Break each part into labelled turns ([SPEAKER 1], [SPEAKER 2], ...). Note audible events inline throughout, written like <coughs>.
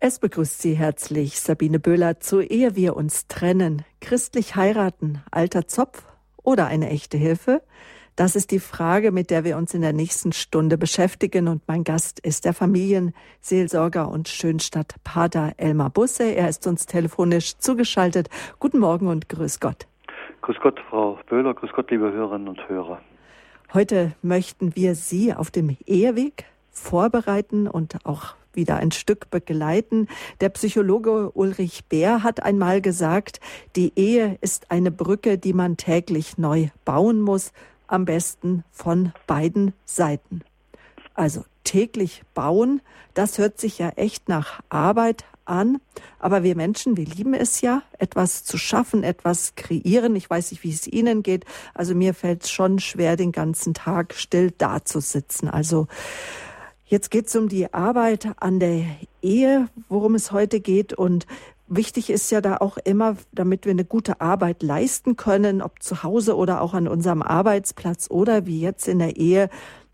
[SPEAKER 1] Es begrüßt Sie herzlich Sabine Böhler zu Ehe wir uns trennen. Christlich heiraten, alter Zopf oder eine echte Hilfe? Das ist die Frage, mit der wir uns in der nächsten Stunde beschäftigen. Und mein Gast ist der Familienseelsorger und Schönstadt-Pater Elmar Busse. Er ist uns telefonisch zugeschaltet. Guten Morgen und grüß Gott.
[SPEAKER 2] Grüß Gott, Frau Böhler. Grüß Gott, liebe Hörerinnen und Hörer.
[SPEAKER 1] Heute möchten wir Sie auf dem Eheweg vorbereiten und auch wieder ein Stück begleiten. Der Psychologe Ulrich Bär hat einmal gesagt, die Ehe ist eine Brücke, die man täglich neu bauen muss, am besten von beiden Seiten. Also täglich bauen, das hört sich ja echt nach Arbeit an. Aber wir Menschen, wir lieben es ja, etwas zu schaffen, etwas kreieren. Ich weiß nicht, wie es Ihnen geht. Also mir fällt es schon schwer, den ganzen Tag still dazusitzen. Also Jetzt geht es um die Arbeit an der Ehe, worum es heute geht. Und wichtig ist ja da auch immer, damit wir eine gute Arbeit leisten können, ob zu Hause oder auch an unserem Arbeitsplatz oder wie jetzt in der Ehe,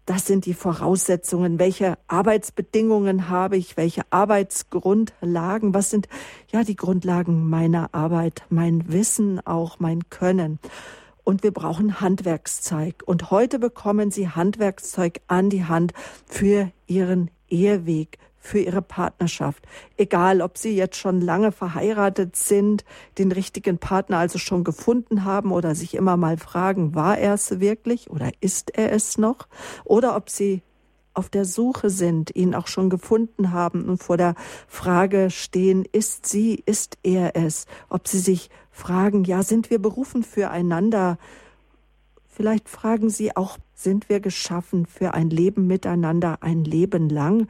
[SPEAKER 1] das sind die Voraussetzungen. Welche Arbeitsbedingungen habe ich? Welche Arbeitsgrundlagen? Was sind ja die Grundlagen meiner Arbeit? Mein Wissen, auch mein Können und wir brauchen Handwerkszeug. Und heute bekommen Sie Handwerkszeug an die Hand für Ihren Eheweg, für Ihre Partnerschaft. Egal, ob Sie jetzt schon lange verheiratet sind, den richtigen Partner also schon gefunden haben oder sich immer mal fragen, war er es wirklich oder ist er es noch? Oder ob Sie auf der Suche sind, ihn auch schon gefunden haben und vor der Frage stehen, ist sie, ist er es? Ob sie sich fragen, ja, sind wir berufen füreinander? Vielleicht fragen sie auch, sind wir geschaffen für ein Leben miteinander, ein Leben lang?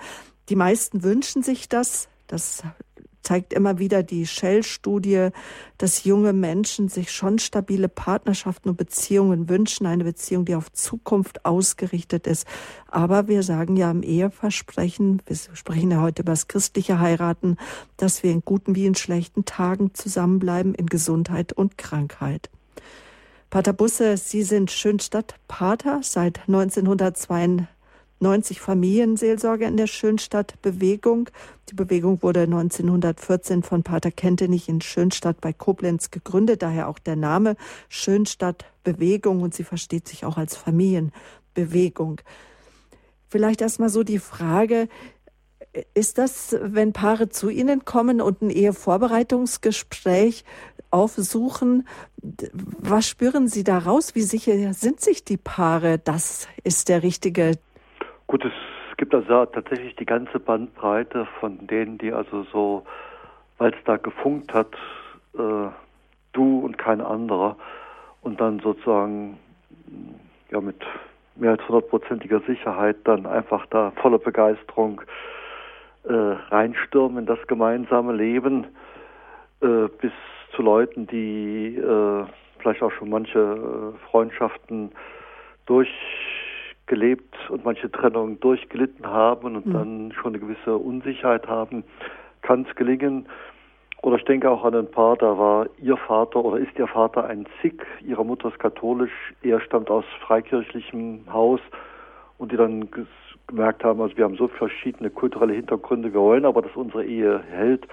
[SPEAKER 1] Die meisten wünschen sich das. Das zeigt immer wieder die Shell-Studie, dass junge Menschen sich schon stabile Partnerschaften und Beziehungen wünschen, eine Beziehung, die auf Zukunft ausgerichtet ist. Aber wir sagen ja im Eheversprechen, wir sprechen ja heute über das christliche Heiraten, dass wir in guten wie in schlechten Tagen zusammenbleiben, in Gesundheit und Krankheit. Pater Busse, Sie sind Schönstadt-Pater seit 1992 90 Familienseelsorger in der Schönstadt-Bewegung. Die Bewegung wurde 1914 von Pater Kentenich in Schönstadt bei Koblenz gegründet, daher auch der Name Schönstadt-Bewegung und sie versteht sich auch als Familienbewegung. Vielleicht erstmal so die Frage, ist das, wenn Paare zu Ihnen kommen und ein Ehevorbereitungsgespräch aufsuchen, was spüren Sie daraus? Wie sicher sind sich die Paare, das ist der richtige
[SPEAKER 2] Gut, es gibt also tatsächlich die ganze Bandbreite von denen, die also so, weil es da gefunkt hat, äh, du und kein anderer, und dann sozusagen ja mit mehr als hundertprozentiger Sicherheit dann einfach da voller Begeisterung äh, reinstürmen in das gemeinsame Leben, äh, bis zu Leuten, die äh, vielleicht auch schon manche äh, Freundschaften durch gelebt und manche Trennungen durchgelitten haben und mhm. dann schon eine gewisse Unsicherheit haben, kann es gelingen. Oder ich denke auch an ein Paar, da war ihr Vater oder ist ihr Vater ein Sikh, ihre Mutter ist katholisch, er stammt aus freikirchlichem Haus und die dann gemerkt haben, also wir haben so verschiedene kulturelle Hintergründe, wir wollen aber, dass unsere Ehe hält.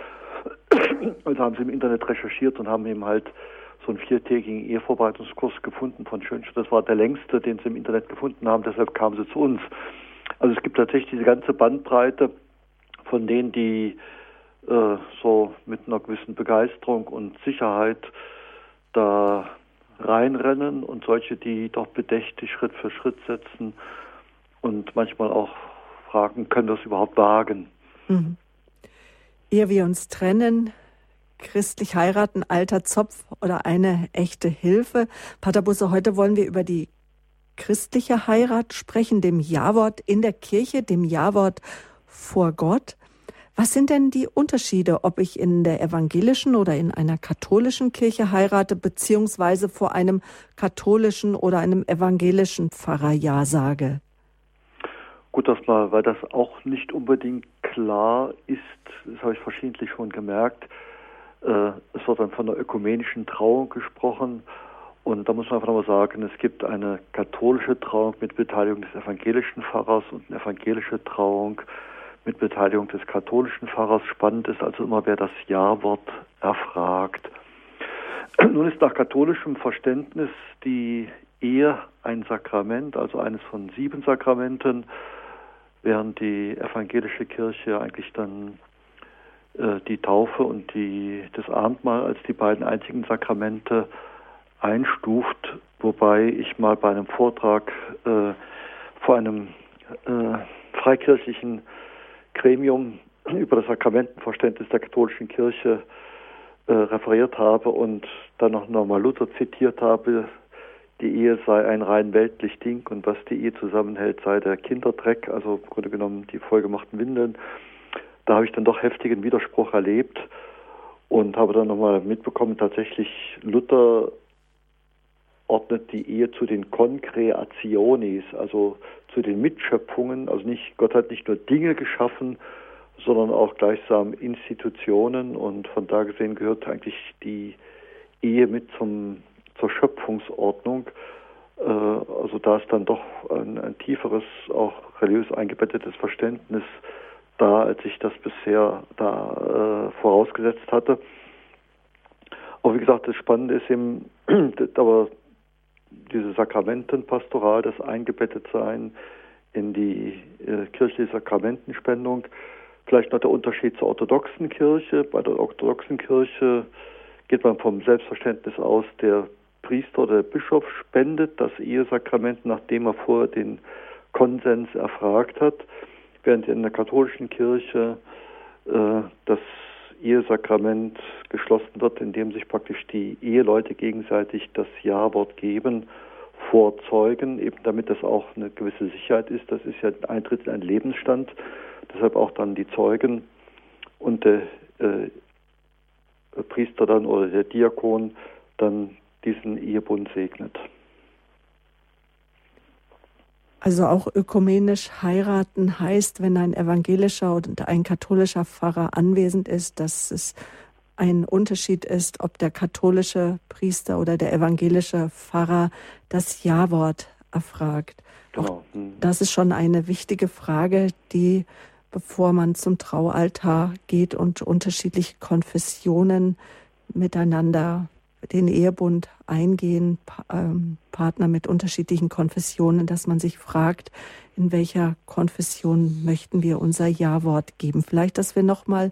[SPEAKER 2] <coughs> Also haben sie im Internet recherchiert und haben eben halt so einen viertägigen Ehevorbereitungskurs gefunden von Schönstadt. Das war der längste, den sie im Internet gefunden haben, deshalb kamen sie zu uns. Also es gibt tatsächlich diese ganze Bandbreite von denen, die äh, so mit einer gewissen Begeisterung und Sicherheit da reinrennen und solche, die doch bedächtig Schritt für Schritt setzen und manchmal auch fragen, können das überhaupt wagen? Mhm.
[SPEAKER 1] Ehe wir uns trennen, christlich heiraten, alter Zopf oder eine echte Hilfe. Pater Busse, heute wollen wir über die christliche Heirat sprechen, dem Ja-Wort in der Kirche, dem Ja-Wort vor Gott. Was sind denn die Unterschiede, ob ich in der evangelischen oder in einer katholischen Kirche heirate, beziehungsweise vor einem katholischen oder einem evangelischen Pfarrer Ja sage?
[SPEAKER 2] Gut, das mal, weil das auch nicht unbedingt klar ist, das habe ich verschiedentlich schon gemerkt, es wird dann von der ökumenischen Trauung gesprochen. Und da muss man einfach nochmal sagen, es gibt eine katholische Trauung mit Beteiligung des evangelischen Pfarrers und eine evangelische Trauung mit Beteiligung des katholischen Pfarrers. Spannend ist also immer, wer das Ja-Wort erfragt. <clears throat> Nun ist nach katholischem Verständnis die Ehe ein Sakrament, also eines von sieben Sakramenten, während die evangelische Kirche eigentlich dann äh, die Taufe und die, das Abendmahl als die beiden einzigen Sakramente einstuft, wobei ich mal bei einem Vortrag äh, vor einem äh, freikirchlichen Gremium über das Sakramentenverständnis der katholischen Kirche äh, referiert habe und dann noch nochmal Luther zitiert habe, die Ehe sei ein rein weltlich Ding und was die Ehe zusammenhält, sei der Kinderdreck, also im Grunde genommen die vollgemachten Windeln. Da habe ich dann doch heftigen Widerspruch erlebt und habe dann nochmal mitbekommen, tatsächlich Luther ordnet die Ehe zu den Concreationis, also zu den Mitschöpfungen. Also nicht, Gott hat nicht nur Dinge geschaffen, sondern auch gleichsam Institutionen und von da gesehen gehört eigentlich die Ehe mit zum, zur Schöpfungsordnung. Äh, also da ist dann doch ein, ein tieferes, auch religiös eingebettetes Verständnis da, als ich das bisher da äh, vorausgesetzt hatte. Aber wie gesagt, das Spannende ist eben, <clears throat> aber diese Sakramentenpastoral, das Eingebettetsein in die äh, kirchliche Sakramentenspendung. Vielleicht noch der Unterschied zur orthodoxen Kirche. Bei der orthodoxen Kirche geht man vom Selbstverständnis aus, der Priester oder der Bischof spendet das Ehesakrament, nachdem er vorher den Konsens erfragt hat, während in der katholischen Kirche äh, das Ehesakrament geschlossen wird, indem sich praktisch die Eheleute gegenseitig das Ja-Wort geben vor Zeugen, eben damit das auch eine gewisse Sicherheit ist. Das ist ja ein Eintritt in einen Lebensstand, deshalb auch dann die Zeugen und der äh, Priester dann oder der Diakon dann diesen Ehebund segnet.
[SPEAKER 1] Also auch ökumenisch heiraten heißt, wenn ein evangelischer und ein katholischer Pfarrer anwesend ist, dass es ein Unterschied ist, ob der katholische Priester oder der evangelische Pfarrer das Ja-Wort erfragt. Genau. Hm. Das ist schon eine wichtige Frage, die, bevor man zum Traualtar geht und unterschiedliche Konfessionen miteinander den Ehebund eingehen, ähm, Partner mit unterschiedlichen Konfessionen, dass man sich fragt, in welcher Konfession möchten wir unser Ja-Wort geben. Vielleicht, dass wir nochmal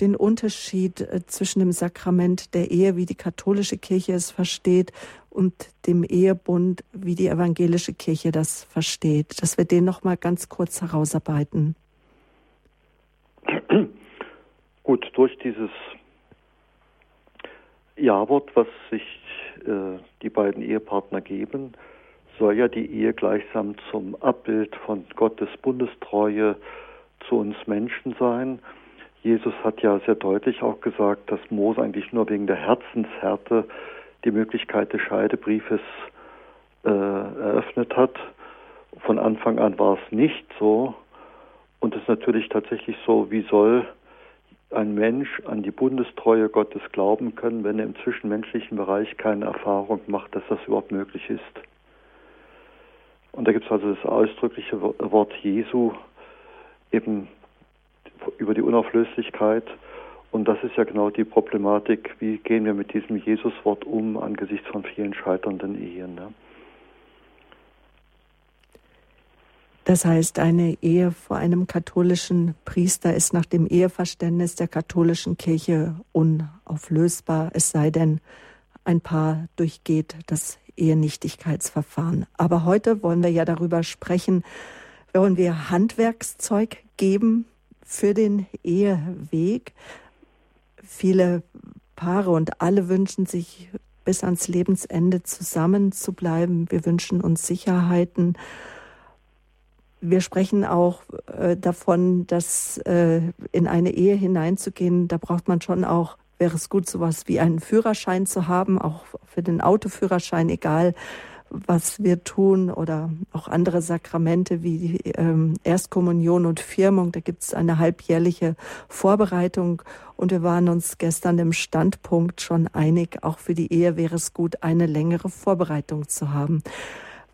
[SPEAKER 1] den Unterschied äh, zwischen dem Sakrament der Ehe, wie die katholische Kirche es versteht, und dem Ehebund, wie die evangelische Kirche das versteht, dass wir den nochmal ganz kurz herausarbeiten.
[SPEAKER 2] Gut, durch dieses ja-Wort, was sich äh, die beiden Ehepartner geben, soll ja die Ehe gleichsam zum Abbild von Gottes Bundestreue zu uns Menschen sein. Jesus hat ja sehr deutlich auch gesagt, dass Mose eigentlich nur wegen der Herzenshärte die Möglichkeit des Scheidebriefes äh, eröffnet hat. Von Anfang an war es nicht so. Und es ist natürlich tatsächlich so, wie soll ein Mensch an die Bundestreue Gottes glauben können, wenn er im zwischenmenschlichen Bereich keine Erfahrung macht, dass das überhaupt möglich ist. Und da gibt es also das ausdrückliche Wort Jesu eben über die Unauflöslichkeit. Und das ist ja genau die Problematik, wie gehen wir mit diesem Jesuswort um angesichts von vielen scheiternden Ehen. Ne?
[SPEAKER 1] Das heißt, eine Ehe vor einem katholischen Priester ist nach dem Eheverständnis der katholischen Kirche unauflösbar, es sei denn, ein Paar durchgeht das Ehenichtigkeitsverfahren. Aber heute wollen wir ja darüber sprechen, wollen wir Handwerkszeug geben für den Eheweg. Viele Paare und alle wünschen sich bis ans Lebensende zusammen zu bleiben. Wir wünschen uns Sicherheiten wir sprechen auch äh, davon, dass äh, in eine Ehe hineinzugehen, da braucht man schon auch, wäre es gut, sowas wie einen Führerschein zu haben, auch für den Autoführerschein, egal was wir tun oder auch andere Sakramente wie ähm, Erstkommunion und Firmung. Da gibt es eine halbjährliche Vorbereitung und wir waren uns gestern im Standpunkt schon einig, auch für die Ehe wäre es gut, eine längere Vorbereitung zu haben.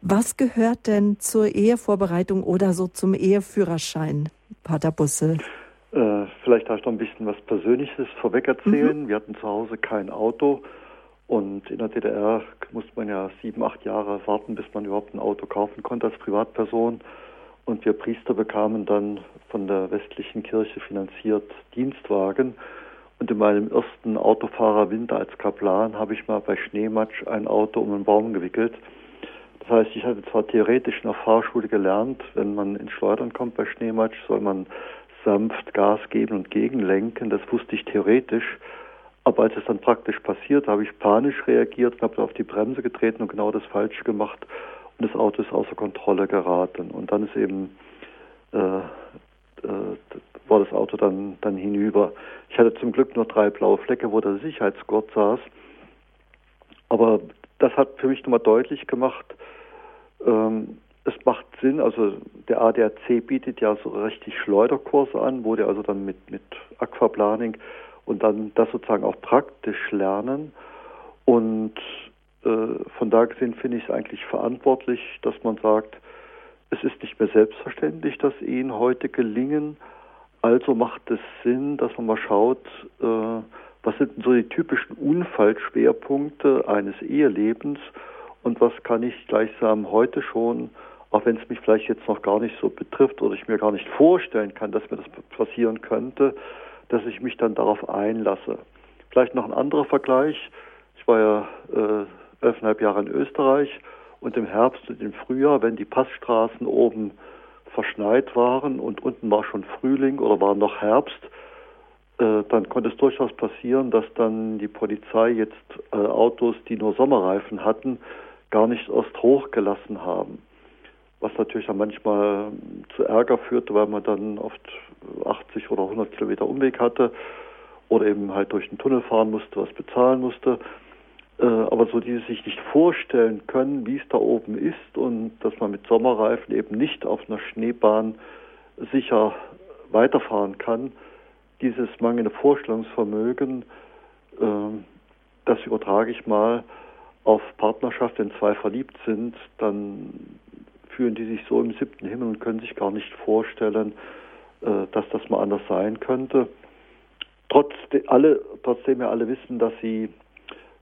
[SPEAKER 1] Was gehört denn zur Ehevorbereitung oder so zum Eheführerschein? Pater Busse?
[SPEAKER 2] Äh, vielleicht darf ich noch ein bisschen was Persönliches vorweg erzählen. Mhm. Wir hatten zu Hause kein Auto und in der DDR musste man ja sieben, acht Jahre warten, bis man überhaupt ein Auto kaufen konnte als Privatperson. Und wir Priester bekamen dann von der westlichen Kirche finanziert Dienstwagen. Und in meinem ersten Autofahrerwinter als Kaplan habe ich mal bei Schneematsch ein Auto um einen Baum gewickelt. Das heißt, ich hatte zwar theoretisch in der Fahrschule gelernt, wenn man ins Schleudern kommt bei Schneematsch, soll man sanft Gas geben und gegenlenken. Das wusste ich theoretisch. Aber als es dann praktisch passiert, habe ich panisch reagiert und habe auf die Bremse getreten und genau das Falsche gemacht. Und das Auto ist außer Kontrolle geraten. Und dann ist eben, äh, äh, war das Auto dann, dann hinüber. Ich hatte zum Glück nur drei blaue Flecke, wo der Sicherheitsgurt saß. Aber das hat für mich nochmal deutlich gemacht, ähm, es macht Sinn, also der ADAC bietet ja so richtig Schleuderkurse an, wo die also dann mit, mit Aquaplaning und dann das sozusagen auch praktisch lernen. Und äh, von da gesehen finde ich es eigentlich verantwortlich, dass man sagt, es ist nicht mehr selbstverständlich, dass Ehen heute gelingen. Also macht es Sinn, dass man mal schaut, äh, was sind so die typischen Unfallschwerpunkte eines Ehelebens und was kann ich gleichsam heute schon auch wenn es mich vielleicht jetzt noch gar nicht so betrifft oder ich mir gar nicht vorstellen kann, dass mir das passieren könnte, dass ich mich dann darauf einlasse. Vielleicht noch ein anderer Vergleich. Ich war ja äh, elfeinhalb Jahre in Österreich und im Herbst und im Frühjahr, wenn die Passstraßen oben verschneit waren und unten war schon Frühling oder war noch Herbst, dann konnte es durchaus passieren, dass dann die Polizei jetzt äh, Autos, die nur Sommerreifen hatten, gar nicht erst hochgelassen haben was natürlich dann manchmal zu Ärger führte, weil man dann oft 80 oder 100 Kilometer Umweg hatte oder eben halt durch den Tunnel fahren musste, was bezahlen musste. Äh, aber so die sich nicht vorstellen können, wie es da oben ist und dass man mit Sommerreifen eben nicht auf einer Schneebahn sicher weiterfahren kann, dieses mangelnde Vorstellungsvermögen, äh, das übertrage ich mal auf Partnerschaft, wenn zwei verliebt sind, dann fühlen die sich so im siebten Himmel und können sich gar nicht vorstellen, äh, dass das mal anders sein könnte. Trotzdem, alle, trotzdem ja alle wissen, dass sie,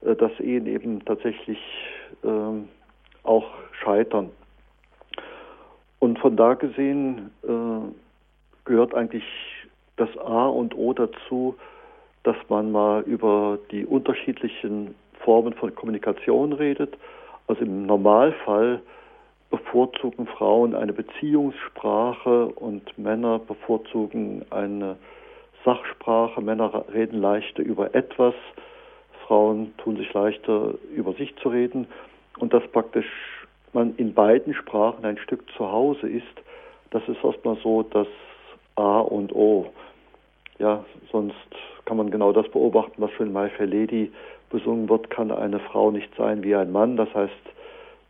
[SPEAKER 2] äh, dass Ehen eben tatsächlich ähm, auch scheitern. Und von da gesehen äh, gehört eigentlich das A und O dazu, dass man mal über die unterschiedlichen Formen von Kommunikation redet. Also im Normalfall bevorzugen Frauen eine Beziehungssprache und Männer bevorzugen eine Sachsprache. Männer reden leichter über etwas, Frauen tun sich leichter über sich zu reden und dass praktisch man in beiden Sprachen ein Stück zu Hause ist, das ist erstmal so das A und O. Ja, sonst kann man genau das beobachten, was schon in My Fair Lady besungen wird, kann eine Frau nicht sein wie ein Mann. Das heißt,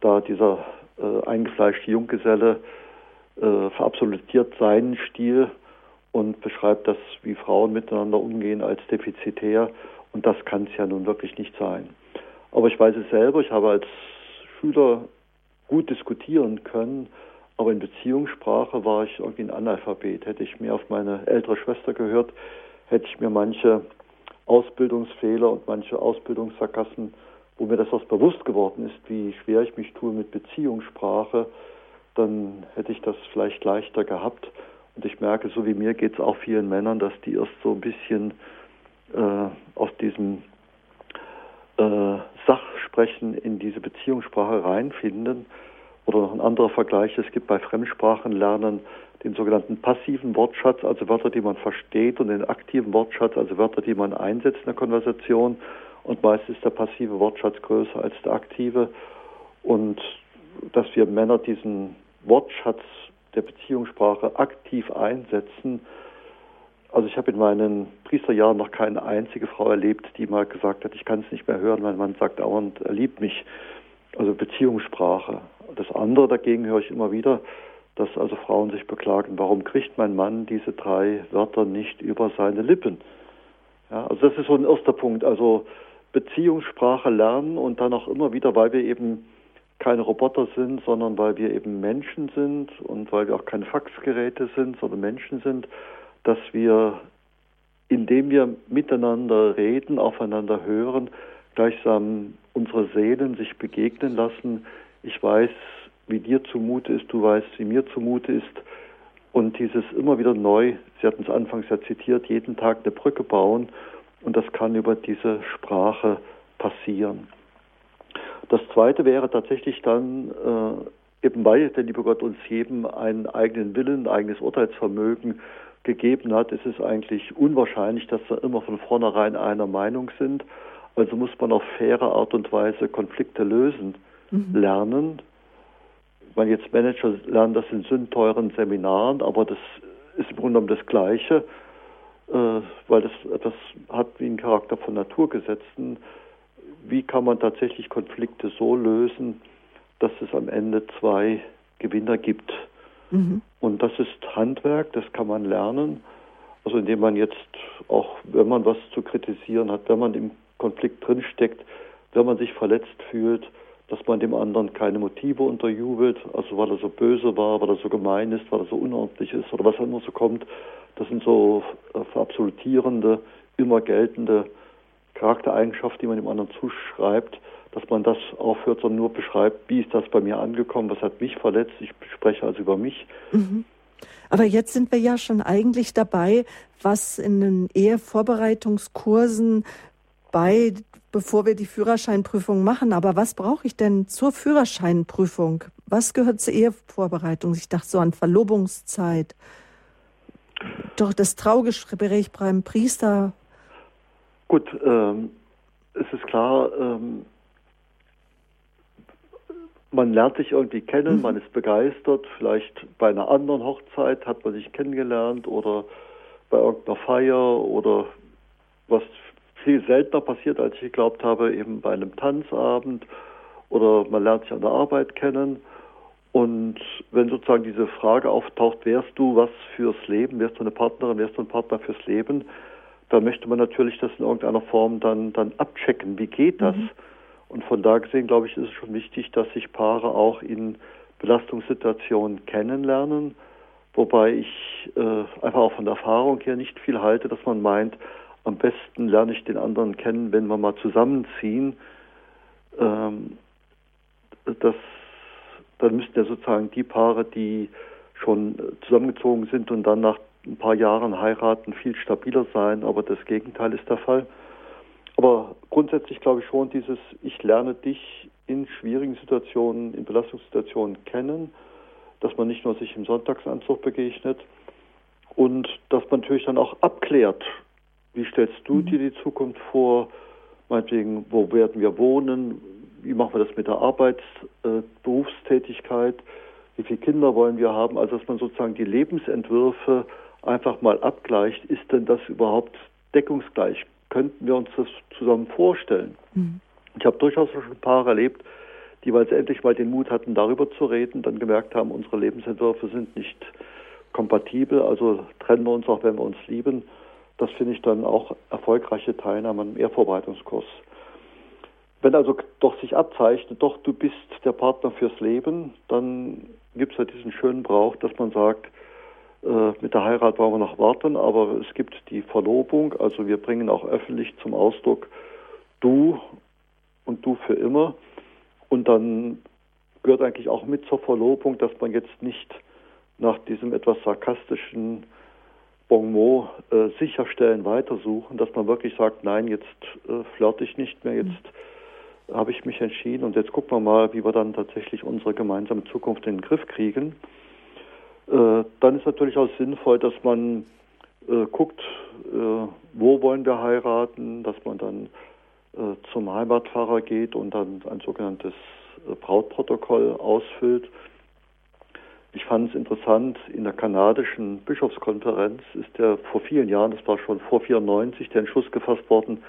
[SPEAKER 2] da dieser äh, eingefleischte Junggeselle äh, verabsolutiert seinen Stil und beschreibt das, wie Frauen miteinander umgehen, als defizitär. Und das kann es ja nun wirklich nicht sein. Aber ich weiß es selber, ich habe als Schüler gut diskutieren können, aber in Beziehungssprache war ich irgendwie ein Analphabet. Hätte ich mehr auf meine ältere Schwester gehört, hätte ich mir manche Ausbildungsfehler und manche Ausbildungssarkassen wo mir das erst bewusst geworden ist, wie schwer ich mich tue mit Beziehungssprache, dann hätte ich das vielleicht leichter gehabt. Und ich merke, so wie mir geht es auch vielen Männern, dass die erst so ein bisschen äh, aus diesem äh, Sachsprechen in diese Beziehungssprache reinfinden. Oder noch ein anderer Vergleich, es gibt bei Fremdsprachenlernen den sogenannten passiven Wortschatz, also Wörter, die man versteht, und den aktiven Wortschatz, also Wörter, die man einsetzt in der Konversation. Und meist ist der passive Wortschatz größer als der aktive. Und dass wir Männer diesen Wortschatz der Beziehungssprache aktiv einsetzen. Also ich habe in meinen Priesterjahren noch keine einzige Frau erlebt, die mal gesagt hat, ich kann es nicht mehr hören, mein Mann sagt dauernd, er liebt mich. Also Beziehungssprache. Das andere dagegen höre ich immer wieder, dass also Frauen sich beklagen, warum kriegt mein Mann diese drei Wörter nicht über seine Lippen? Ja, also das ist so ein erster Punkt. Also Beziehungssprache lernen und dann auch immer wieder, weil wir eben keine Roboter sind, sondern weil wir eben Menschen sind und weil wir auch keine Faxgeräte sind, sondern Menschen sind, dass wir, indem wir miteinander reden, aufeinander hören, gleichsam unsere Seelen sich begegnen lassen. Ich weiß, wie dir zumute ist, du weißt, wie mir zumute ist. Und dieses immer wieder neu, Sie hatten es anfangs ja zitiert, jeden Tag eine Brücke bauen. Und das kann über diese Sprache passieren. Das Zweite wäre tatsächlich dann, äh, eben weil der liebe Gott uns jedem einen eigenen Willen, ein eigenes Urteilsvermögen gegeben hat, ist es eigentlich unwahrscheinlich, dass wir immer von vornherein einer Meinung sind. Also muss man auf faire Art und Weise Konflikte lösen mhm. lernen. Wenn jetzt Manager lernen das in sündteuren Seminaren, aber das ist im Grunde genommen das Gleiche, äh, weil das etwas hat wie einen Charakter von Naturgesetzen wie kann man tatsächlich Konflikte so lösen, dass es am Ende zwei Gewinner gibt. Mhm. Und das ist Handwerk, das kann man lernen. Also indem man jetzt auch, wenn man was zu kritisieren hat, wenn man im Konflikt drinsteckt, wenn man sich verletzt fühlt, dass man dem anderen keine Motive unterjubelt, also weil er so böse war, weil er so gemein ist, weil er so unordentlich ist oder was auch immer so kommt. Das sind so verabsolutierende, immer geltende Charaktereigenschaft, die man dem anderen zuschreibt, dass man das aufhört, sondern nur beschreibt, wie ist das bei mir angekommen, was hat mich verletzt. Ich spreche also über mich. Mhm.
[SPEAKER 1] Aber jetzt sind wir ja schon eigentlich dabei, was in den Ehevorbereitungskursen bei, bevor wir die Führerscheinprüfung machen. Aber was brauche ich denn zur Führerscheinprüfung? Was gehört zur Ehevorbereitung? Ich dachte so an Verlobungszeit. Doch das Traugespräch beim Priester
[SPEAKER 2] Gut, ähm, es ist klar, ähm, man lernt sich irgendwie kennen, mhm. man ist begeistert, vielleicht bei einer anderen Hochzeit hat man sich kennengelernt oder bei irgendeiner Feier oder was viel seltener passiert, als ich geglaubt habe, eben bei einem Tanzabend oder man lernt sich an der Arbeit kennen. Und wenn sozusagen diese Frage auftaucht, wärst du was fürs Leben, wärst du eine Partnerin, wärst du ein Partner fürs Leben, da möchte man natürlich das in irgendeiner Form dann, dann abchecken. Wie geht das? Mhm. Und von da gesehen, glaube ich, ist es schon wichtig, dass sich Paare auch in Belastungssituationen kennenlernen, wobei ich äh, einfach auch von der Erfahrung her nicht viel halte, dass man meint, am besten lerne ich den anderen kennen, wenn wir mal zusammenziehen. Ähm, das, dann müssten ja sozusagen die Paare, die schon zusammengezogen sind und dann nach ein paar Jahren heiraten, viel stabiler sein, aber das Gegenteil ist der Fall. Aber grundsätzlich glaube ich schon, dieses Ich lerne dich in schwierigen Situationen, in Belastungssituationen kennen, dass man nicht nur sich im Sonntagsanzug begegnet und dass man natürlich dann auch abklärt, wie stellst du dir die Zukunft vor, meinetwegen, wo werden wir wohnen, wie machen wir das mit der Arbeits-, äh, Berufstätigkeit, wie viele Kinder wollen wir haben, also dass man sozusagen die Lebensentwürfe einfach mal abgleicht, ist denn das überhaupt deckungsgleich? Könnten wir uns das zusammen vorstellen? Mhm. Ich habe durchaus schon ein paar erlebt, die, weil sie endlich mal den Mut hatten, darüber zu reden, dann gemerkt haben, unsere Lebensentwürfe sind nicht kompatibel, also trennen wir uns auch, wenn wir uns lieben. Das finde ich dann auch erfolgreiche Teilnahme am Ehrvorbereitungskurs. Wenn also doch sich abzeichnet, doch du bist der Partner fürs Leben, dann gibt es ja diesen schönen Brauch, dass man sagt, äh, mit der Heirat wollen wir noch warten, aber es gibt die Verlobung, also wir bringen auch öffentlich zum Ausdruck du und du für immer. Und dann gehört eigentlich auch mit zur Verlobung, dass man jetzt nicht nach diesem etwas sarkastischen Bonmot äh, sicherstellen, weitersuchen, dass man wirklich sagt, nein, jetzt äh, flirte ich nicht mehr, jetzt mhm. habe ich mich entschieden und jetzt gucken wir mal, wie wir dann tatsächlich unsere gemeinsame Zukunft in den Griff kriegen. Äh, dann ist natürlich auch sinnvoll, dass man äh, guckt, äh, wo wollen wir heiraten, dass man dann äh, zum Heimatpfarrer geht und dann ein sogenanntes Brautprotokoll ausfüllt. Ich fand es interessant, in der kanadischen Bischofskonferenz ist der vor vielen Jahren, das war schon vor 94, der Entschluss gefasst worden,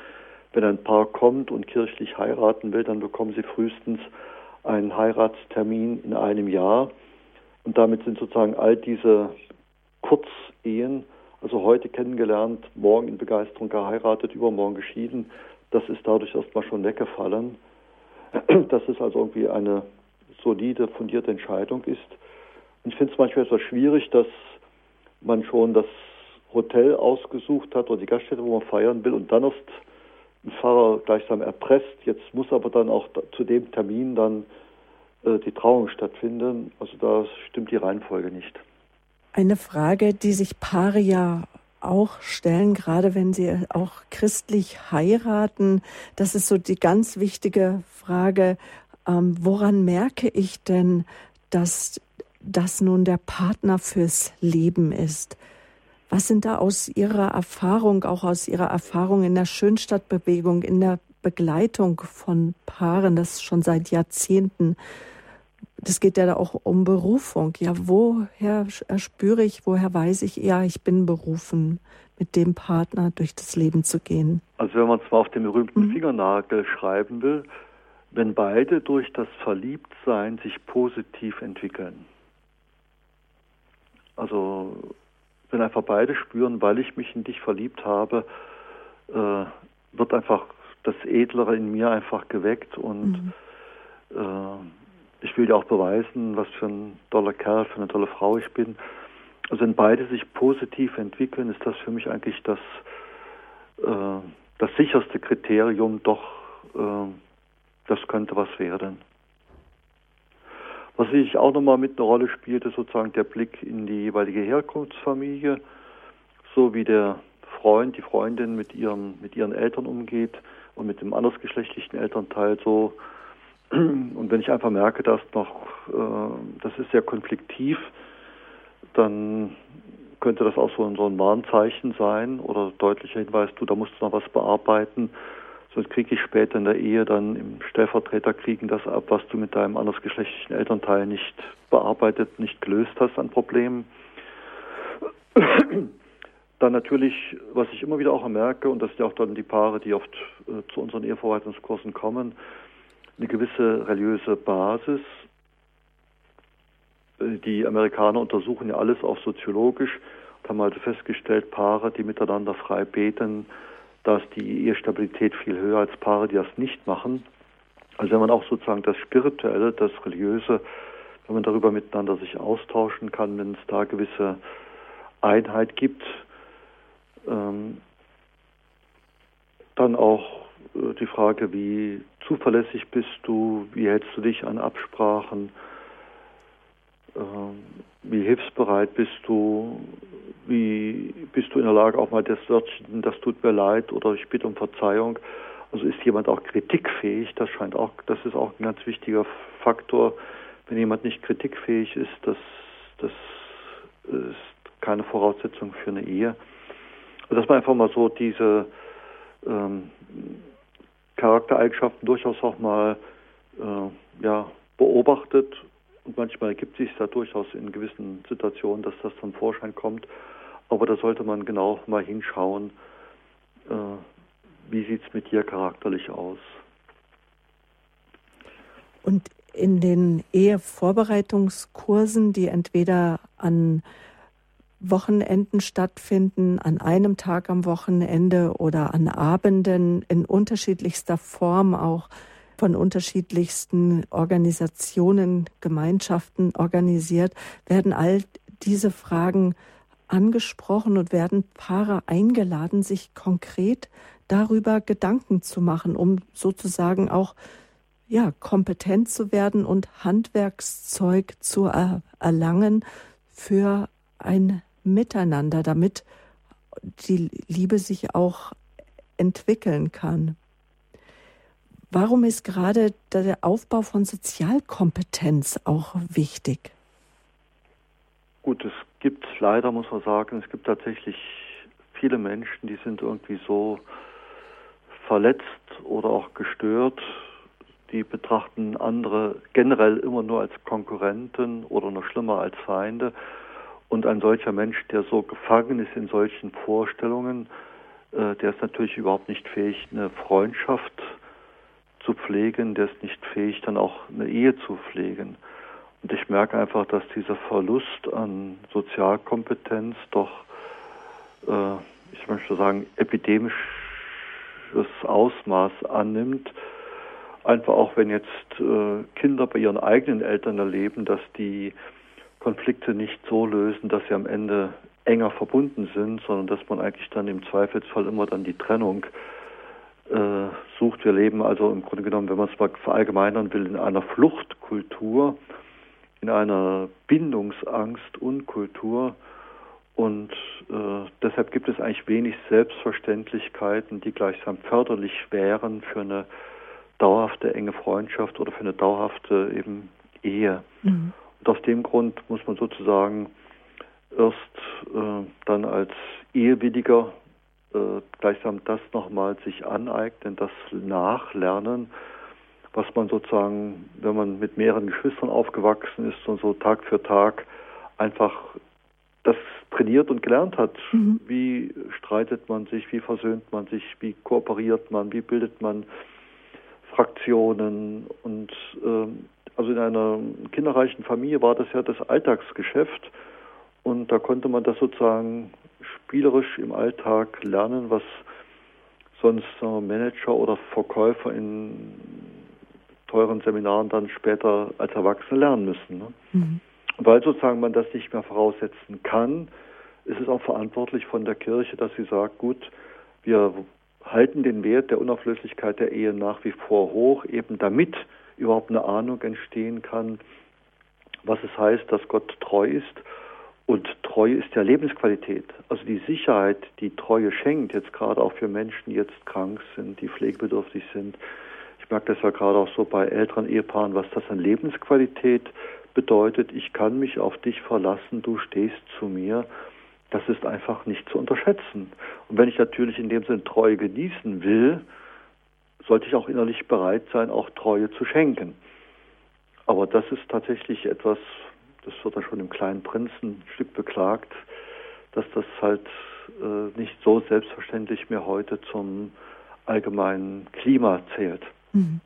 [SPEAKER 2] wenn ein Paar kommt und kirchlich heiraten will, dann bekommen sie frühestens einen Heiratstermin in einem Jahr. Und damit sind sozusagen all diese Kurzehen, also heute kennengelernt, morgen in Begeisterung geheiratet, übermorgen geschieden, das ist dadurch erstmal schon weggefallen. <clears throat> Das ist also irgendwie eine solide, fundierte Entscheidung ist. Ich finde es manchmal etwas schwierig, dass man schon das Hotel ausgesucht hat oder die Gaststätte, wo man feiern will und dann erst ein Pfarrer gleichsam erpresst. Jetzt muss aber dann auch zu dem Termin dann äh, die Trauung stattfinden. Also da stimmt die Reihenfolge nicht.
[SPEAKER 1] Eine Frage, die sich Paare ja auch stellen, gerade wenn sie auch christlich heiraten. Das ist so die ganz wichtige Frage. Ähm, woran merke ich denn, dass das nun der Partner fürs Leben ist? Was sind da aus Ihrer Erfahrung, auch aus Ihrer Erfahrung in der Schönstadtbewegung, in der Begleitung von Paaren, das schon seit Jahrzehnten, das geht ja da auch um Berufung. Ja, woher spüre ich, woher weiß ich, ja, ich bin berufen, mit dem Partner durch das Leben zu gehen?
[SPEAKER 2] Also wenn man zwar auf den berühmten mhm. Fingernagel schreiben will, wenn beide durch das Verliebtsein sich positiv entwickeln. Also wenn einfach beide spüren, weil ich mich in dich verliebt habe, äh, wird einfach das Edlere in mir einfach geweckt und mhm. äh, ich will dir auch beweisen, was für ein toller Kerl, für eine tolle Frau ich bin. Also wenn beide sich positiv entwickeln, ist das für mich eigentlich das, äh, das sicherste Kriterium, doch äh, das könnte was werden. Was sicherlich auch nochmal mit einer Rolle spielte, sozusagen der Blick in die jeweilige Herkunftsfamilie, so wie der Freund, die Freundin mit ihren, mit ihren Eltern umgeht und mit dem andersgeschlechtlichen Elternteil so. Und wenn ich einfach merke, dass noch, äh, das ist sehr konfliktiv, dann könnte das auch so, so ein Warnzeichen sein oder deutlicher Hinweis, du, da musst du noch was bearbeiten sonst kriege ich später in der Ehe dann im Stellvertreter kriegen das ab, was du mit deinem andersgeschlechtlichen Elternteil nicht bearbeitet, nicht gelöst hast an Problemen. <clears throat> Dann natürlich, was ich immer wieder auch merke, und das sind ja auch dann die Paare, die oft äh, zu unseren Eheverwaltungskursen kommen, eine gewisse religiöse Basis. Äh, die Amerikaner untersuchen ja alles auch soziologisch und haben also festgestellt, Paare, die miteinander frei beten, da ist die Ehestabilität viel höher als Paare, die das nicht machen. Also wenn man auch sozusagen das Spirituelle, das Religiöse, wenn man darüber miteinander sich austauschen kann, wenn es da gewisse Einheit gibt, ähm, dann auch äh, die Frage, wie zuverlässig bist du, wie hältst du dich an Absprachen, ähm, wie hilfsbereit bist du, bist du in der Lage, auch mal das Wörtchen, das tut mir leid oder ich bitte um Verzeihung. Also ist jemand auch kritikfähig? Das scheint auch, das ist auch ein ganz wichtiger Faktor. Wenn jemand nicht kritikfähig ist, das, das ist keine Voraussetzung für eine Ehe. Und dass man einfach mal so diese ähm, Charaktereigenschaften durchaus auch mal äh, ja, beobachtet und manchmal ergibt sich da durchaus in gewissen Situationen, dass das zum Vorschein kommt. Aber da sollte man genau mal hinschauen, äh, wie sieht es mit dir charakterlich aus.
[SPEAKER 1] Und in den Ehevorbereitungskursen, die entweder an Wochenenden stattfinden, an einem Tag am Wochenende oder an Abenden in unterschiedlichster Form auch, von unterschiedlichsten Organisationen, Gemeinschaften organisiert, werden all diese Fragen angesprochen und werden Paare eingeladen, sich konkret darüber Gedanken zu machen, um sozusagen auch ja, kompetent zu werden und Handwerkszeug zu er erlangen für ein Miteinander, damit die Liebe sich auch entwickeln kann. Warum ist gerade der Aufbau von Sozialkompetenz auch wichtig?
[SPEAKER 2] Gut, es gibt leider, muss man sagen, es gibt tatsächlich viele Menschen, die sind irgendwie so verletzt oder auch gestört. Die betrachten andere generell immer nur als Konkurrenten oder noch schlimmer als Feinde. Und ein solcher Mensch, der so gefangen ist in solchen Vorstellungen, äh, der ist natürlich überhaupt nicht fähig, eine Freundschaft zu pflegen, der ist nicht fähig, dann auch eine Ehe zu pflegen. Und ich merke einfach, dass dieser Verlust an Sozialkompetenz doch, äh, ich möchte sagen, epidemisches Ausmaß annimmt. Einfach auch, wenn jetzt äh, Kinder bei ihren eigenen Eltern erleben, dass die Konflikte nicht so lösen, dass sie am Ende enger verbunden sind, sondern dass man eigentlich dann im Zweifelsfall immer dann die Trennung äh, sucht. Wir leben also im Grunde genommen, wenn man es mal verallgemeinern will, in einer Fluchtkultur, in einer Bindungsangst-Unkultur. Und äh, deshalb gibt es eigentlich wenig Selbstverständlichkeiten, die gleichsam förderlich wären für eine dauerhafte enge Freundschaft oder für eine dauerhafte eben Ehe. Mhm. Und aus dem Grund muss man sozusagen erst äh, dann als Ehewilliger äh, gleichsam das nochmal sich aneignen, das nachlernen, was man sozusagen, wenn man mit mehreren Geschwistern aufgewachsen ist und so Tag für Tag einfach das trainiert und gelernt hat. Mhm. Wie streitet man sich, wie versöhnt man sich, wie kooperiert man, wie bildet man Fraktionen und ähm, also in einer kinderreichen Familie war das ja das Alltagsgeschäft und da konnte man das sozusagen spielerisch im Alltag lernen, was sonst Manager oder Verkäufer in teuren Seminaren dann später als Erwachsene lernen müssen. Ne? Mhm. Weil sozusagen man das nicht mehr voraussetzen kann, ist es auch verantwortlich von der Kirche, dass sie sagt, gut, wir halten den Wert der Unauflöslichkeit der Ehe nach wie vor hoch, eben damit überhaupt eine Ahnung entstehen kann, was es heißt, dass Gott treu ist. Und Treue ist ja Lebensqualität. Also die Sicherheit, die Treue schenkt, jetzt gerade auch für Menschen, die jetzt krank sind, die pflegebedürftig sind. Ich merke das ja gerade auch so bei älteren Ehepaaren, was das an Lebensqualität bedeutet. Ich kann mich auf dich verlassen, du stehst zu mir das ist einfach nicht zu unterschätzen. Und wenn ich natürlich in dem Sinn Treue genießen will, sollte ich auch innerlich bereit sein, auch Treue zu schenken. Aber das ist tatsächlich etwas, das wird dann schon im kleinen Prinzen ein Stück beklagt, dass das halt äh, nicht so selbstverständlich mehr heute zum allgemeinen Klima zählt. Mhm.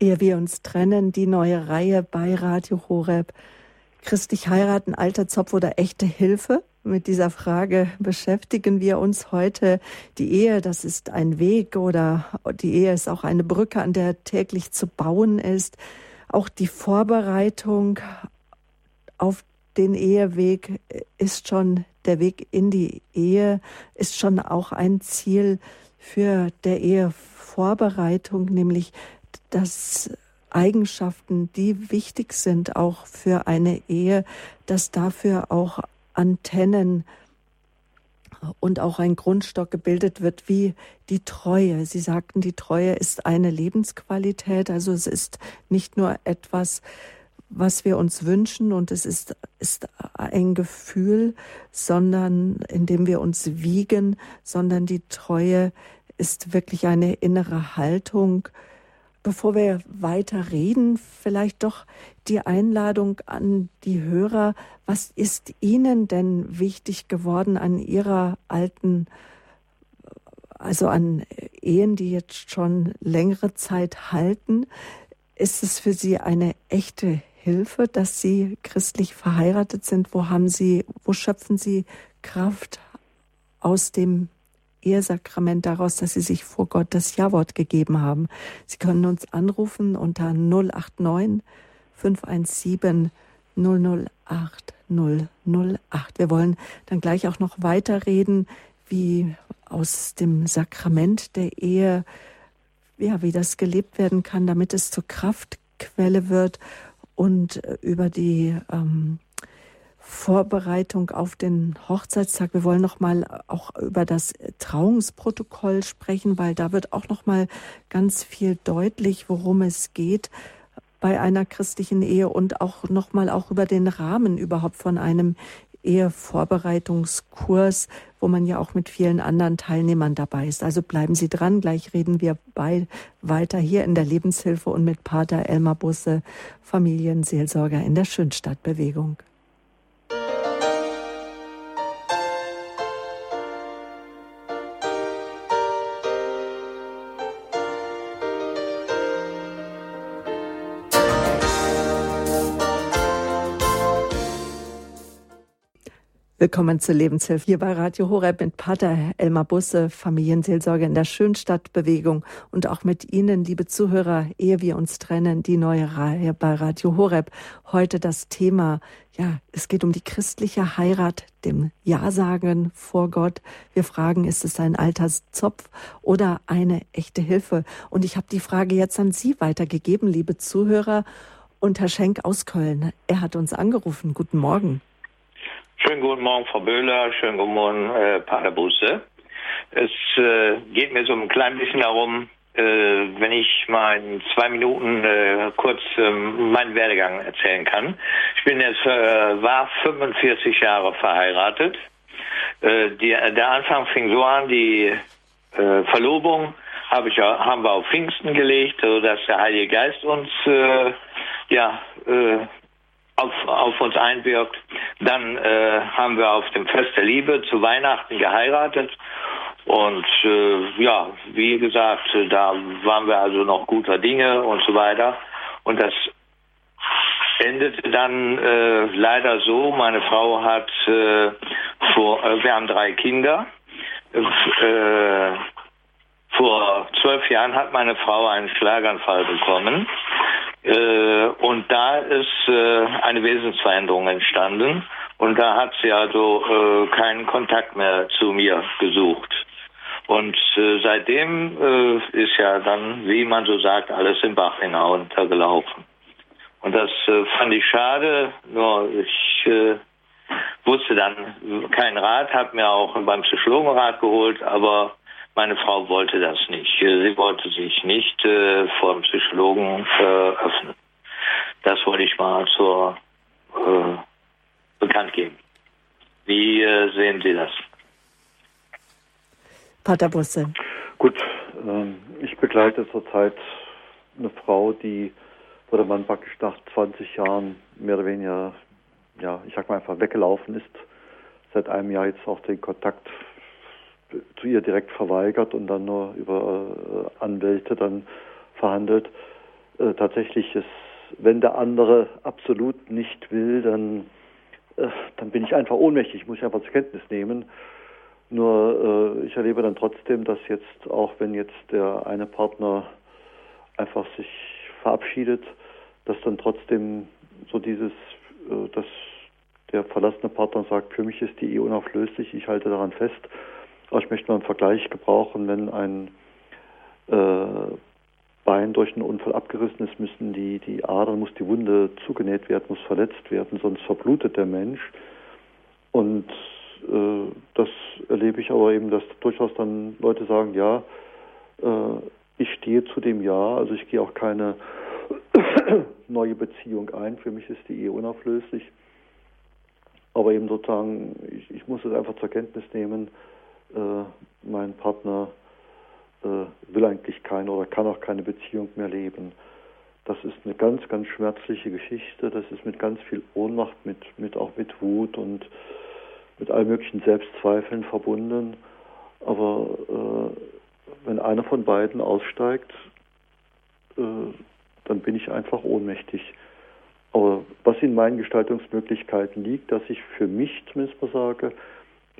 [SPEAKER 1] Ehe wir uns trennen, die neue Reihe bei Radio Horeb. Christlich heiraten, alter Zopf oder echte Hilfe? Mit dieser Frage beschäftigen wir uns heute. Die Ehe, das ist ein Weg oder die Ehe ist auch eine Brücke, an der täglich zu bauen ist. Auch die Vorbereitung auf den Eheweg ist schon der Weg in die Ehe, ist schon auch ein Ziel für der Ehevorbereitung, nämlich dass Eigenschaften, die wichtig sind auch für eine Ehe, dass dafür auch Antennen und auch ein Grundstock gebildet wird wie die Treue. Sie sagten, die Treue ist eine Lebensqualität, also es ist nicht nur etwas, was wir uns wünschen und es ist, ist ein Gefühl, sondern indem wir uns wiegen, sondern die Treue ist wirklich eine innere Haltung, Bevor wir weiter reden, vielleicht doch die Einladung an die Hörer. Was ist Ihnen denn wichtig geworden an Ihrer alten, also an Ehen, die jetzt schon längere Zeit halten? Ist es für Sie eine echte Hilfe, dass Sie christlich verheiratet sind? Wo haben Sie, wo schöpfen Sie Kraft aus dem Ehesakrament daraus, dass Sie sich vor Gott das Ja-Wort gegeben haben. Sie können uns anrufen unter 089 517 008 008. Wir wollen dann gleich auch noch weiterreden, wie aus dem Sakrament der Ehe, ja, wie das gelebt werden kann, damit es zur Kraftquelle wird und über die ähm, Vorbereitung auf den Hochzeitstag. Wir wollen noch mal auch über das Trauungsprotokoll sprechen, weil da wird auch noch mal ganz viel deutlich, worum es geht bei einer christlichen Ehe und auch noch mal auch über den Rahmen überhaupt von einem Ehevorbereitungskurs, wo man ja auch mit vielen anderen Teilnehmern dabei ist. Also bleiben Sie dran. Gleich reden wir bei, weiter hier in der Lebenshilfe und mit Pater Elmar Busse, Familienseelsorger in der Schönstadtbewegung. Willkommen zur Lebenshilfe hier bei Radio Horeb mit Pater Elmar Busse, Familienseelsorge in der Schönstadtbewegung und auch mit Ihnen, liebe Zuhörer, ehe wir uns trennen, die neue Reihe bei Radio Horeb. Heute das Thema, ja, es geht um die christliche Heirat, dem Ja-Sagen vor Gott. Wir fragen, ist es ein Alterszopf oder eine echte Hilfe? Und ich habe die Frage jetzt an Sie weitergegeben, liebe Zuhörer. Und Herr Schenk aus Köln, er hat uns angerufen. Guten Morgen.
[SPEAKER 3] Schönen guten Morgen, Frau Böhler. Schönen guten Morgen, äh, Pater Busse. Es äh, geht mir so ein klein bisschen darum, äh, wenn ich mal in zwei Minuten äh, kurz äh, meinen Werdegang erzählen kann. Ich bin jetzt, äh, war 45 Jahre verheiratet. Äh, die, der Anfang fing so an, die äh, Verlobung habe ich, haben wir auf Pfingsten gelegt, sodass der Heilige Geist uns ja, auf, auf uns einwirkt. Dann äh, haben wir auf dem Fest der Liebe zu Weihnachten geheiratet. Und äh, ja, wie gesagt, da waren wir also noch guter Dinge und so weiter. Und das endete dann äh, leider so, meine Frau hat äh, vor, äh, wir haben drei Kinder. Äh, vor zwölf Jahren hat meine Frau einen Schlaganfall bekommen und da ist äh, eine Wesensveränderung entstanden. Und da hat sie also äh, keinen Kontakt mehr zu mir gesucht. Und äh, seitdem äh, ist ja dann, wie man so sagt, alles im Bach hinuntergelaufen. Und das äh, fand ich schade, nur ich äh, wusste dann keinen Rat, habe mir auch beim Psychologen Rat geholt, aber meine Frau wollte das nicht. Sie wollte sich nicht äh, vor dem Psychologen äh, öffnen. Das wollte ich mal zur äh, bekannt geben. Wie äh, sehen Sie das?
[SPEAKER 1] Pater Busse.
[SPEAKER 2] Gut, ähm, ich begleite zurzeit eine Frau, die, wo der Mann praktisch nach 20 Jahren mehr oder weniger, ja, ich sag mal einfach weggelaufen ist, seit einem Jahr jetzt auch den Kontakt zu ihr direkt verweigert und dann nur über äh, Anwälte dann verhandelt. Äh, tatsächlich ist, wenn der andere absolut nicht will, dann, äh, dann bin ich einfach ohnmächtig, muss ich einfach zur Kenntnis nehmen. Nur äh, ich erlebe dann trotzdem, dass jetzt, auch wenn jetzt der eine Partner einfach sich verabschiedet, dass dann trotzdem so dieses, äh, dass der verlassene Partner sagt, für mich ist die Ehe unauflöslich, ich halte daran fest ich möchte mal einen Vergleich gebrauchen, wenn ein äh, Bein durch einen Unfall abgerissen ist, müssen die, die Adern, muss die Wunde zugenäht werden, muss verletzt werden, sonst verblutet der Mensch. Und äh, das erlebe ich aber eben, dass durchaus dann Leute sagen, ja, äh, ich stehe zu dem Ja, also ich gehe auch keine <coughs> neue Beziehung ein. Für mich ist die Ehe unauflöslich. Aber eben sozusagen, ich, ich muss es einfach zur Kenntnis nehmen, mein Partner äh, will eigentlich keine oder kann auch keine Beziehung mehr leben. Das ist eine ganz, ganz schmerzliche Geschichte. Das ist mit ganz viel Ohnmacht, mit, mit auch mit Wut und mit all möglichen Selbstzweifeln verbunden. Aber äh, wenn einer von beiden aussteigt, äh, dann bin ich einfach ohnmächtig. Aber was in meinen Gestaltungsmöglichkeiten liegt, dass ich für mich zumindest mal sage,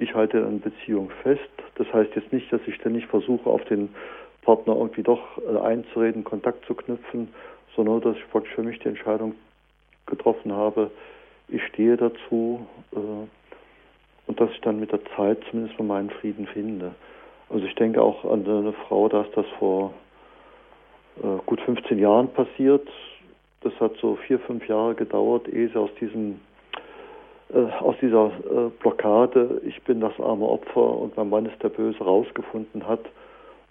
[SPEAKER 2] ich halte an Beziehung fest. Das heißt jetzt nicht, dass ich ständig versuche, auf den Partner irgendwie doch äh, einzureden, Kontakt zu knüpfen, sondern dass ich praktisch für mich die Entscheidung getroffen habe, ich stehe dazu äh, und dass ich dann mit der Zeit zumindest mal meinen Frieden finde. Also ich denke auch an eine Frau, da ist das vor äh, gut 15 Jahren passiert. Das hat so vier, fünf Jahre gedauert, ehe sie aus diesem aus dieser äh, Blockade, ich bin das arme Opfer und mein Mann ist der Böse, rausgefunden hat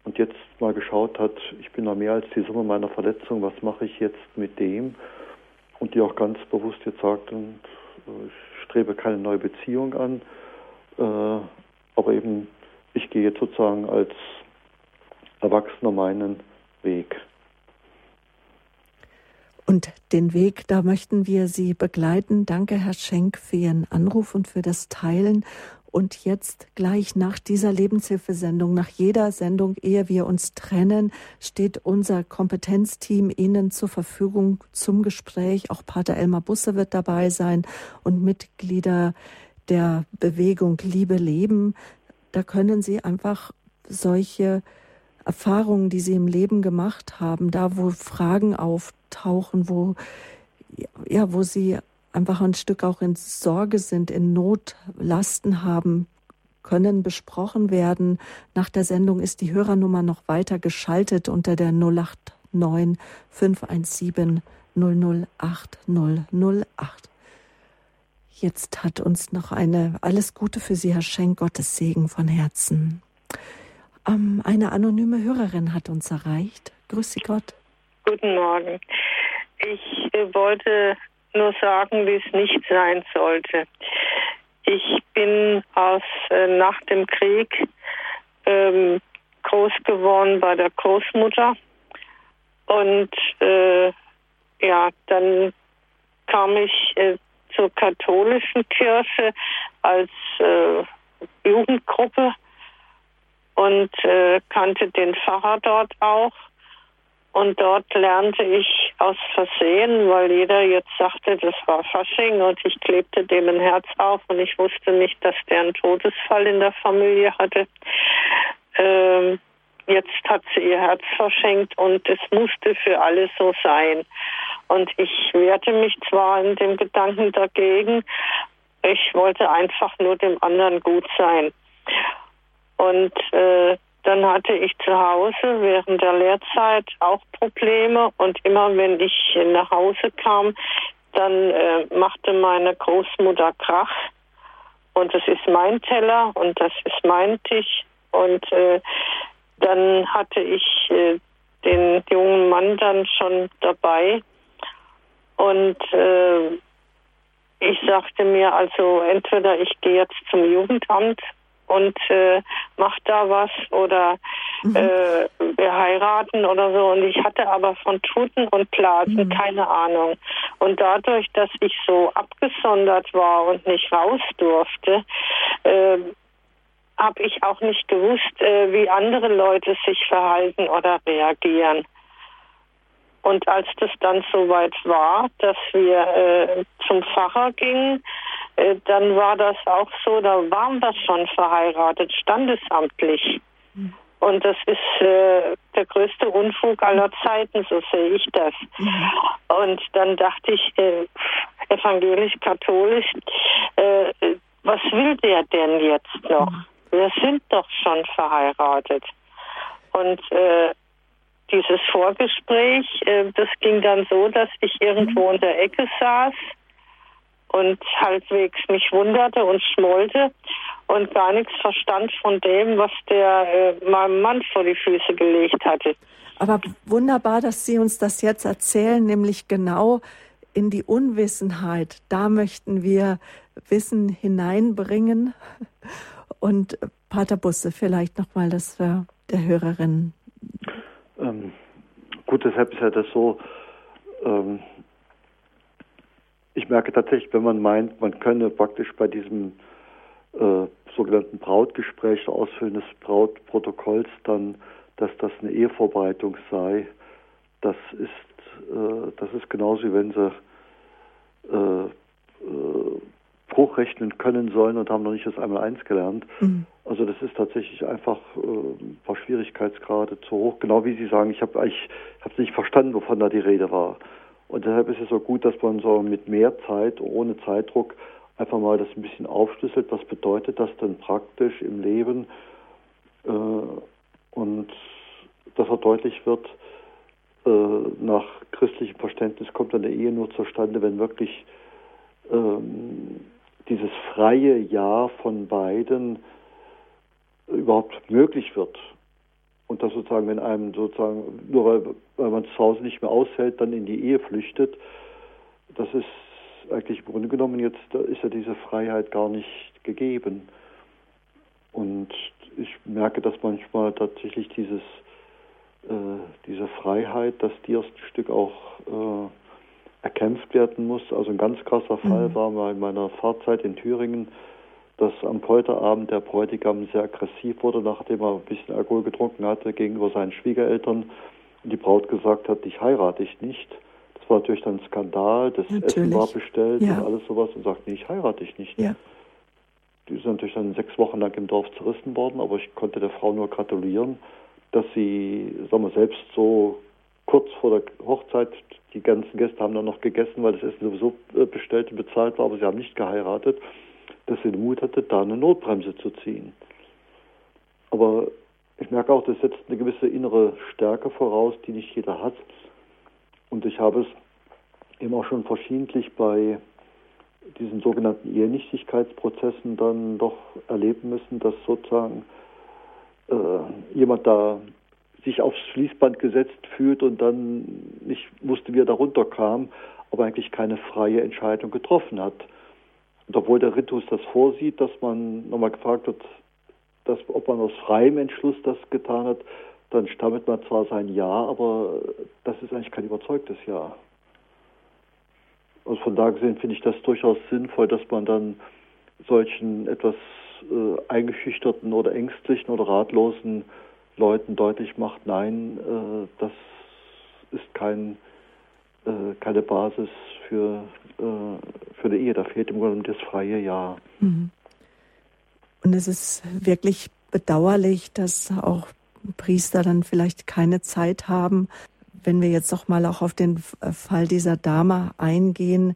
[SPEAKER 2] und jetzt mal geschaut hat, ich bin da mehr als die Summe meiner Verletzung, was mache ich jetzt mit dem? Und die auch ganz bewusst jetzt sagt, und, äh, ich strebe keine neue Beziehung an, äh, aber eben ich gehe jetzt sozusagen als Erwachsener meinen Weg.
[SPEAKER 1] Und den Weg, da möchten wir Sie begleiten. Danke, Herr Schenk, für Ihren Anruf und für das Teilen. Und jetzt gleich nach dieser Lebenshilfesendung, nach jeder Sendung, ehe wir uns trennen, steht unser Kompetenzteam Ihnen zur Verfügung zum Gespräch. Auch Pater Elmar Busse wird dabei sein und Mitglieder der Bewegung Liebe leben, da können Sie einfach solche Erfahrungen, die Sie im Leben gemacht haben, da wo Fragen auftauchen, wo ja, wo Sie einfach ein Stück auch in Sorge sind, in Not, Lasten haben, können besprochen werden. Nach der Sendung ist die Hörernummer noch weiter geschaltet unter der 089 517 008 008. Jetzt hat uns noch eine alles Gute für Sie, Herr Schenk, Gottes Segen von Herzen. Ähm, eine anonyme Hörerin hat uns erreicht. Grüß Sie Gott.
[SPEAKER 4] Guten Morgen. Ich äh, wollte nur sagen, wie es nicht sein sollte. Ich bin aus äh, nach dem Krieg ähm, groß geworden bei der Großmutter und äh, ja, dann kam ich äh, zur katholischen Kirche als äh, Jugendgruppe und äh, kannte den Pfarrer dort auch. Und dort lernte ich aus Versehen, weil jeder jetzt sagte, das war Fasching und ich klebte dem ein Herz auf und ich wusste nicht, dass der einen Todesfall in der Familie hatte. Ähm, jetzt hat sie ihr Herz verschenkt und es musste für alle so sein. Und ich wehrte mich zwar in dem Gedanken dagegen, ich wollte einfach nur dem anderen gut sein. Und äh, dann hatte ich zu Hause während der Lehrzeit auch Probleme. Und immer wenn ich nach Hause kam, dann äh, machte meine Großmutter Krach. Und das ist mein Teller und das ist mein Tisch. Und äh, dann hatte ich äh, den jungen Mann dann schon dabei. Und äh, ich sagte mir also entweder ich gehe jetzt zum Jugendamt und äh, mache da was oder mhm. äh, wir heiraten oder so. Und ich hatte aber von Tuten und Blasen mhm. keine Ahnung. Und dadurch, dass ich so abgesondert war und nicht raus durfte, äh, habe ich auch nicht gewusst, äh, wie andere Leute sich verhalten oder reagieren. Und als das dann soweit war, dass wir äh, zum Pfarrer gingen, dann war das auch so, da waren wir schon verheiratet, standesamtlich. Und das ist äh, der größte Unfug aller Zeiten, so sehe ich das. Und dann dachte ich, äh, evangelisch-katholisch, äh, was will der denn jetzt noch? Wir sind doch schon verheiratet. Und äh, dieses Vorgespräch, äh, das ging dann so, dass ich irgendwo in der Ecke saß und halbwegs mich wunderte und schmollte und gar nichts verstand von dem, was der äh, meinem Mann vor die Füße gelegt hatte.
[SPEAKER 1] Aber wunderbar, dass Sie uns das jetzt erzählen, nämlich genau in die Unwissenheit. Da möchten wir Wissen hineinbringen. Und Pater Busse, vielleicht nochmal das für der Hörerin
[SPEAKER 2] ähm, gut, deshalb ist ja das so, ähm, ich merke tatsächlich, wenn man meint, man könne praktisch bei diesem äh, sogenannten Brautgespräch, der Ausfüllen des Brautprotokolls, dann, dass das eine Ehevorbereitung sei, das ist, äh, das ist genauso, wie wenn sie äh, äh hochrechnen können sollen und haben noch nicht das einmal eins gelernt. Mhm. Also das ist tatsächlich einfach äh, ein paar Schwierigkeitsgrade zu hoch. Genau wie Sie sagen, ich habe habe nicht verstanden, wovon da die Rede war. Und deshalb ist es so gut, dass man so mit mehr Zeit, ohne Zeitdruck, einfach mal das ein bisschen aufschlüsselt. Was bedeutet das denn praktisch im Leben? Äh, und dass er deutlich wird, äh, nach christlichem Verständnis kommt eine Ehe nur zustande, wenn wirklich ähm, dieses freie Ja von beiden überhaupt möglich wird. Und das sozusagen, wenn einem sozusagen, nur weil, weil man zu Hause nicht mehr aushält, dann in die Ehe flüchtet, das ist eigentlich im Grunde genommen jetzt, da ist ja diese Freiheit gar nicht gegeben. Und ich merke, dass manchmal tatsächlich dieses, äh, diese Freiheit, dass die erst ein Stück auch äh, erkämpft werden muss. Also ein ganz krasser Fall mhm. war mal in meiner Fahrzeit in Thüringen, dass am Polterabend der Bräutigam sehr aggressiv wurde, nachdem er ein bisschen Alkohol getrunken hatte gegenüber seinen Schwiegereltern und die Braut gesagt hat, ich heirate dich nicht. Das war natürlich dann ein Skandal, das natürlich. Essen war bestellt ja. und alles sowas und sagt, nee, ich heirate dich nicht. Ja. die ist natürlich dann sechs Wochen lang im Dorf zerrissen worden, aber ich konnte der Frau nur gratulieren, dass sie, sagen wir, selbst so kurz vor der Hochzeit, die ganzen Gäste haben dann noch gegessen, weil das Essen sowieso äh, bestellt und bezahlt war, aber sie haben nicht geheiratet, dass sie den Mut hatte, da eine Notbremse zu ziehen. Aber ich merke auch, das setzt eine gewisse innere Stärke voraus, die nicht jeder hat. Und ich habe es eben auch schon verschiedentlich bei diesen sogenannten Ehenichtigkeitsprozessen dann doch erleben müssen, dass sozusagen äh, jemand da sich aufs Fließband gesetzt fühlt und dann nicht wusste, wie er da runterkam, aber eigentlich keine freie Entscheidung getroffen hat. Und obwohl der Ritus das vorsieht, dass man nochmal gefragt wird, dass, ob man aus freiem Entschluss das getan hat, dann stammelt man zwar sein Ja, aber das ist eigentlich kein überzeugtes Ja. Also von da gesehen finde ich das durchaus sinnvoll, dass man dann solchen etwas äh, eingeschüchterten oder ängstlichen oder ratlosen Leuten deutlich macht, nein, äh, das ist kein, äh, keine Basis für, äh, für eine Ehe. Da fehlt im Grunde das freie Ja. Mhm.
[SPEAKER 1] Und es ist wirklich bedauerlich, dass auch Priester dann vielleicht keine Zeit haben, wenn wir jetzt doch mal auch auf den Fall dieser Dame eingehen,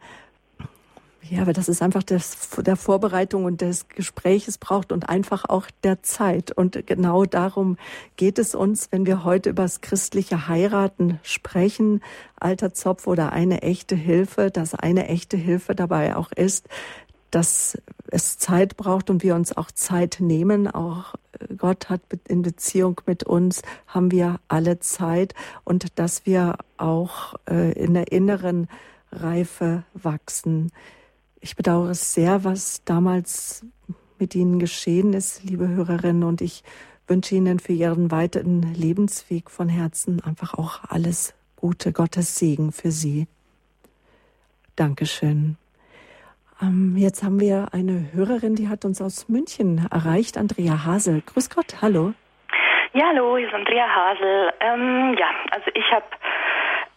[SPEAKER 1] ja, aber das ist einfach das, der Vorbereitung und des Gespräches braucht und einfach auch der Zeit. Und genau darum geht es uns, wenn wir heute über das christliche Heiraten sprechen, alter Zopf oder eine echte Hilfe, dass eine echte Hilfe dabei auch ist, dass es Zeit braucht und wir uns auch Zeit nehmen. Auch Gott hat in Beziehung mit uns, haben wir alle Zeit und dass wir auch äh, in der inneren Reife wachsen. Ich bedauere es sehr, was damals mit Ihnen geschehen ist, liebe Hörerinnen, und ich wünsche Ihnen für Ihren weiteren Lebensweg von Herzen einfach auch alles Gute, Gottes Segen für Sie. Dankeschön. Ähm, jetzt haben wir eine Hörerin, die hat uns aus München erreicht, Andrea Hasel. Grüß Gott, hallo.
[SPEAKER 5] Ja, hallo, hier ist Andrea Hasel. Ähm, ja, also ich habe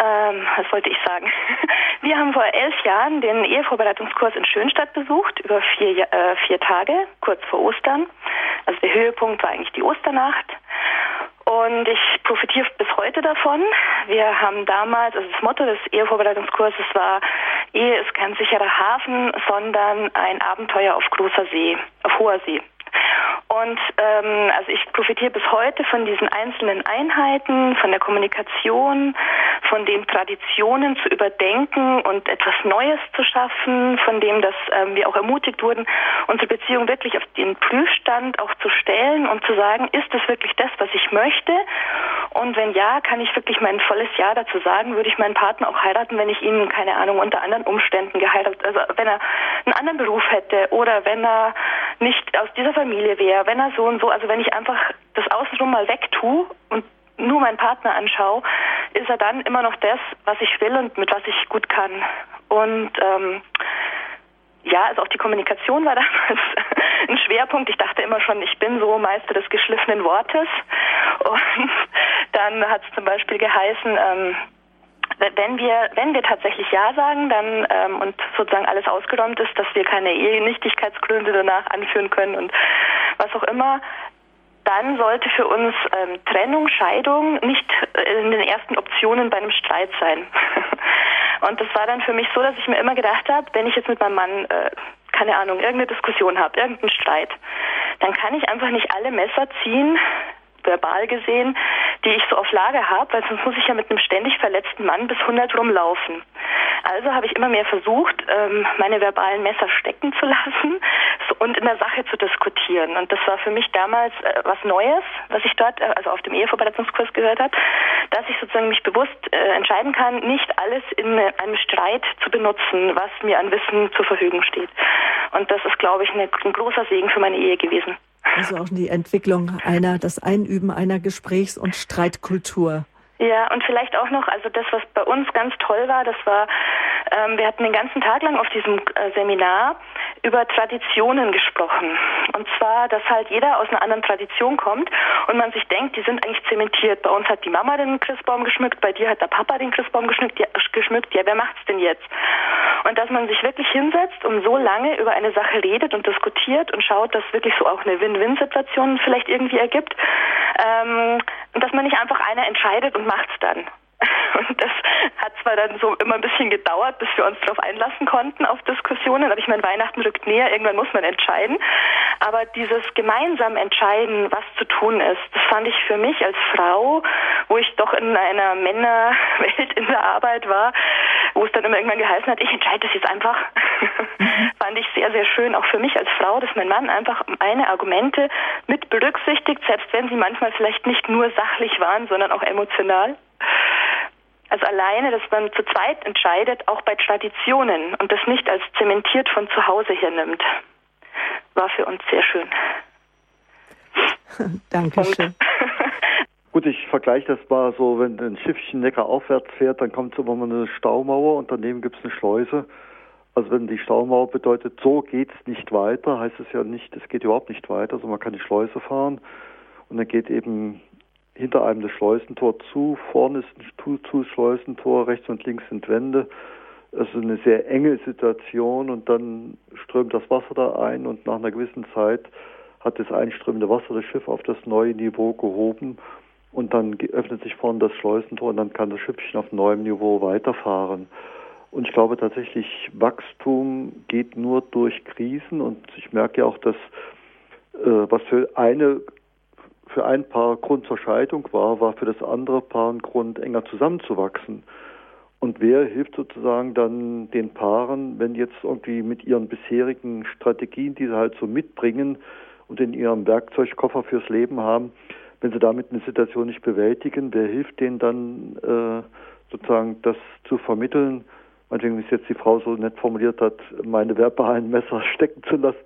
[SPEAKER 5] ähm, was wollte ich sagen? <laughs> Wir haben vor elf Jahren den Ehevorbereitungskurs in Schönstadt besucht, über vier, äh, vier Tage, kurz vor Ostern. Also der Höhepunkt war eigentlich die Osternacht. Und ich profitiere bis heute davon. Wir haben damals, also das Motto des Ehevorbereitungskurses war, Ehe ist kein sicherer Hafen, sondern ein Abenteuer auf großer See, auf hoher See. Und ähm, also ich profitiere bis heute von diesen einzelnen Einheiten, von der Kommunikation, von den Traditionen zu überdenken und etwas Neues zu schaffen, von dem, dass ähm, wir auch ermutigt wurden, unsere Beziehung wirklich auf den Prüfstand auch zu stellen und zu sagen, ist es wirklich das, was ich möchte? Und wenn ja, kann ich wirklich mein volles Ja dazu sagen, würde ich meinen Partner auch heiraten, wenn ich ihn, keine Ahnung, unter anderen Umständen geheiratet, also wenn er einen anderen Beruf hätte oder wenn er nicht aus dieser Familie wäre, wenn er so und so, also wenn ich einfach das Außenrum mal wegtue und nur meinen Partner anschaue, ist er dann immer noch das, was ich will und mit was ich gut kann. Und ähm, ja, also auch die Kommunikation war <laughs> damals ein Schwerpunkt. Ich dachte immer schon, ich bin so Meister des geschliffenen Wortes. Und dann hat es zum Beispiel geheißen, ähm, wenn wir, wenn wir tatsächlich Ja sagen, dann ähm, und sozusagen alles ausgeräumt ist, dass wir keine Ehenichtigkeitsgründe danach anführen können und was auch immer, dann sollte für uns ähm, Trennung, Scheidung nicht äh, in den ersten Optionen bei einem Streit sein. <laughs> und das war dann für mich so, dass ich mir immer gedacht habe, wenn ich jetzt mit meinem Mann äh, keine Ahnung, irgendeine Diskussion habe, irgendeinen Streit, dann kann ich einfach nicht alle Messer ziehen, verbal gesehen, die ich so auf Lager habe, weil sonst muss ich ja mit einem ständig verletzten Mann bis 100 rumlaufen. Also habe ich immer mehr versucht, ähm, meine verbalen Messer stecken zu <laughs> lassen und in der Sache zu diskutieren. Und das war für mich damals äh, was Neues, was ich dort, äh, also auf dem Ehevorbereitungskurs gehört habe, dass ich sozusagen mich bewusst äh, entscheiden kann, nicht alles in einem Streit zu benutzen, was mir an Wissen zur Verfügung steht. Und das ist, glaube ich, ein großer Segen für meine Ehe gewesen.
[SPEAKER 1] Also auch die Entwicklung einer, das Einüben einer Gesprächs- und Streitkultur.
[SPEAKER 5] Ja, und vielleicht auch noch, also das, was bei uns ganz toll war, das war ähm, wir hatten den ganzen Tag lang auf diesem äh, Seminar über Traditionen gesprochen. Und zwar, dass halt jeder aus einer anderen Tradition kommt und man sich denkt, die sind eigentlich zementiert. Bei uns hat die Mama den Christbaum geschmückt, bei dir hat der Papa den Christbaum geschmückt. Ja, geschmückt. ja wer macht's denn jetzt? Und dass man sich wirklich hinsetzt und so lange über eine Sache redet und diskutiert und schaut, dass wirklich so auch eine Win-Win-Situation vielleicht irgendwie ergibt. Ähm, und dass man nicht einfach einer entscheidet und macht's dann. Und <laughs> das hat zwar dann so immer ein bisschen gedauert, bis wir uns darauf einlassen konnten auf Diskussionen, aber ich meine, Weihnachten rückt näher, irgendwann muss man entscheiden. Aber dieses gemeinsam entscheiden, was zu tun ist, das fand ich für mich als Frau, wo ich doch in einer Männerwelt in der Arbeit war, wo es dann immer irgendwann geheißen hat, ich entscheide das jetzt einfach, <laughs> fand ich sehr, sehr schön, auch für mich als Frau, dass mein Mann einfach meine Argumente mit berücksichtigt, selbst wenn sie manchmal vielleicht nicht nur sachlich waren, sondern auch emotional. Also alleine, dass man zu zweit entscheidet, auch bei Traditionen und das nicht als zementiert von zu Hause her nimmt, war für uns sehr schön. <laughs>
[SPEAKER 1] Dankeschön. <laughs>
[SPEAKER 2] Gut, ich vergleiche das mal so, wenn ein Schiffchen Neckar aufwärts fährt, dann kommt so immer mal eine Staumauer und daneben gibt es eine Schleuse. Also wenn die Staumauer bedeutet, so geht es nicht weiter, heißt es ja nicht, es geht überhaupt nicht weiter. Also man kann die Schleuse fahren und dann geht eben hinter einem das Schleusentor zu, vorne ist ein Zu-Schleusentor, rechts und links sind Wände. Es ist eine sehr enge Situation und dann strömt das Wasser da ein und nach einer gewissen Zeit hat das einströmende Wasser das Schiff auf das neue Niveau gehoben und dann öffnet sich vorne das Schleusentor und dann kann das Schiffchen auf neuem Niveau weiterfahren. Und ich glaube tatsächlich, Wachstum geht nur durch Krisen und ich merke ja auch, dass äh, was für eine für ein Paar Grund zur Scheidung war, war für das andere Paar ein Grund, enger zusammenzuwachsen. Und wer hilft sozusagen dann den Paaren, wenn jetzt irgendwie mit ihren bisherigen Strategien, die sie halt so mitbringen und in ihrem Werkzeugkoffer fürs Leben haben, wenn sie damit eine Situation nicht bewältigen, wer hilft denen dann äh, sozusagen das zu vermitteln? Meinetwegen, wie es jetzt die Frau so nett formuliert hat, meine verbalen Messer <laughs> stecken zu lassen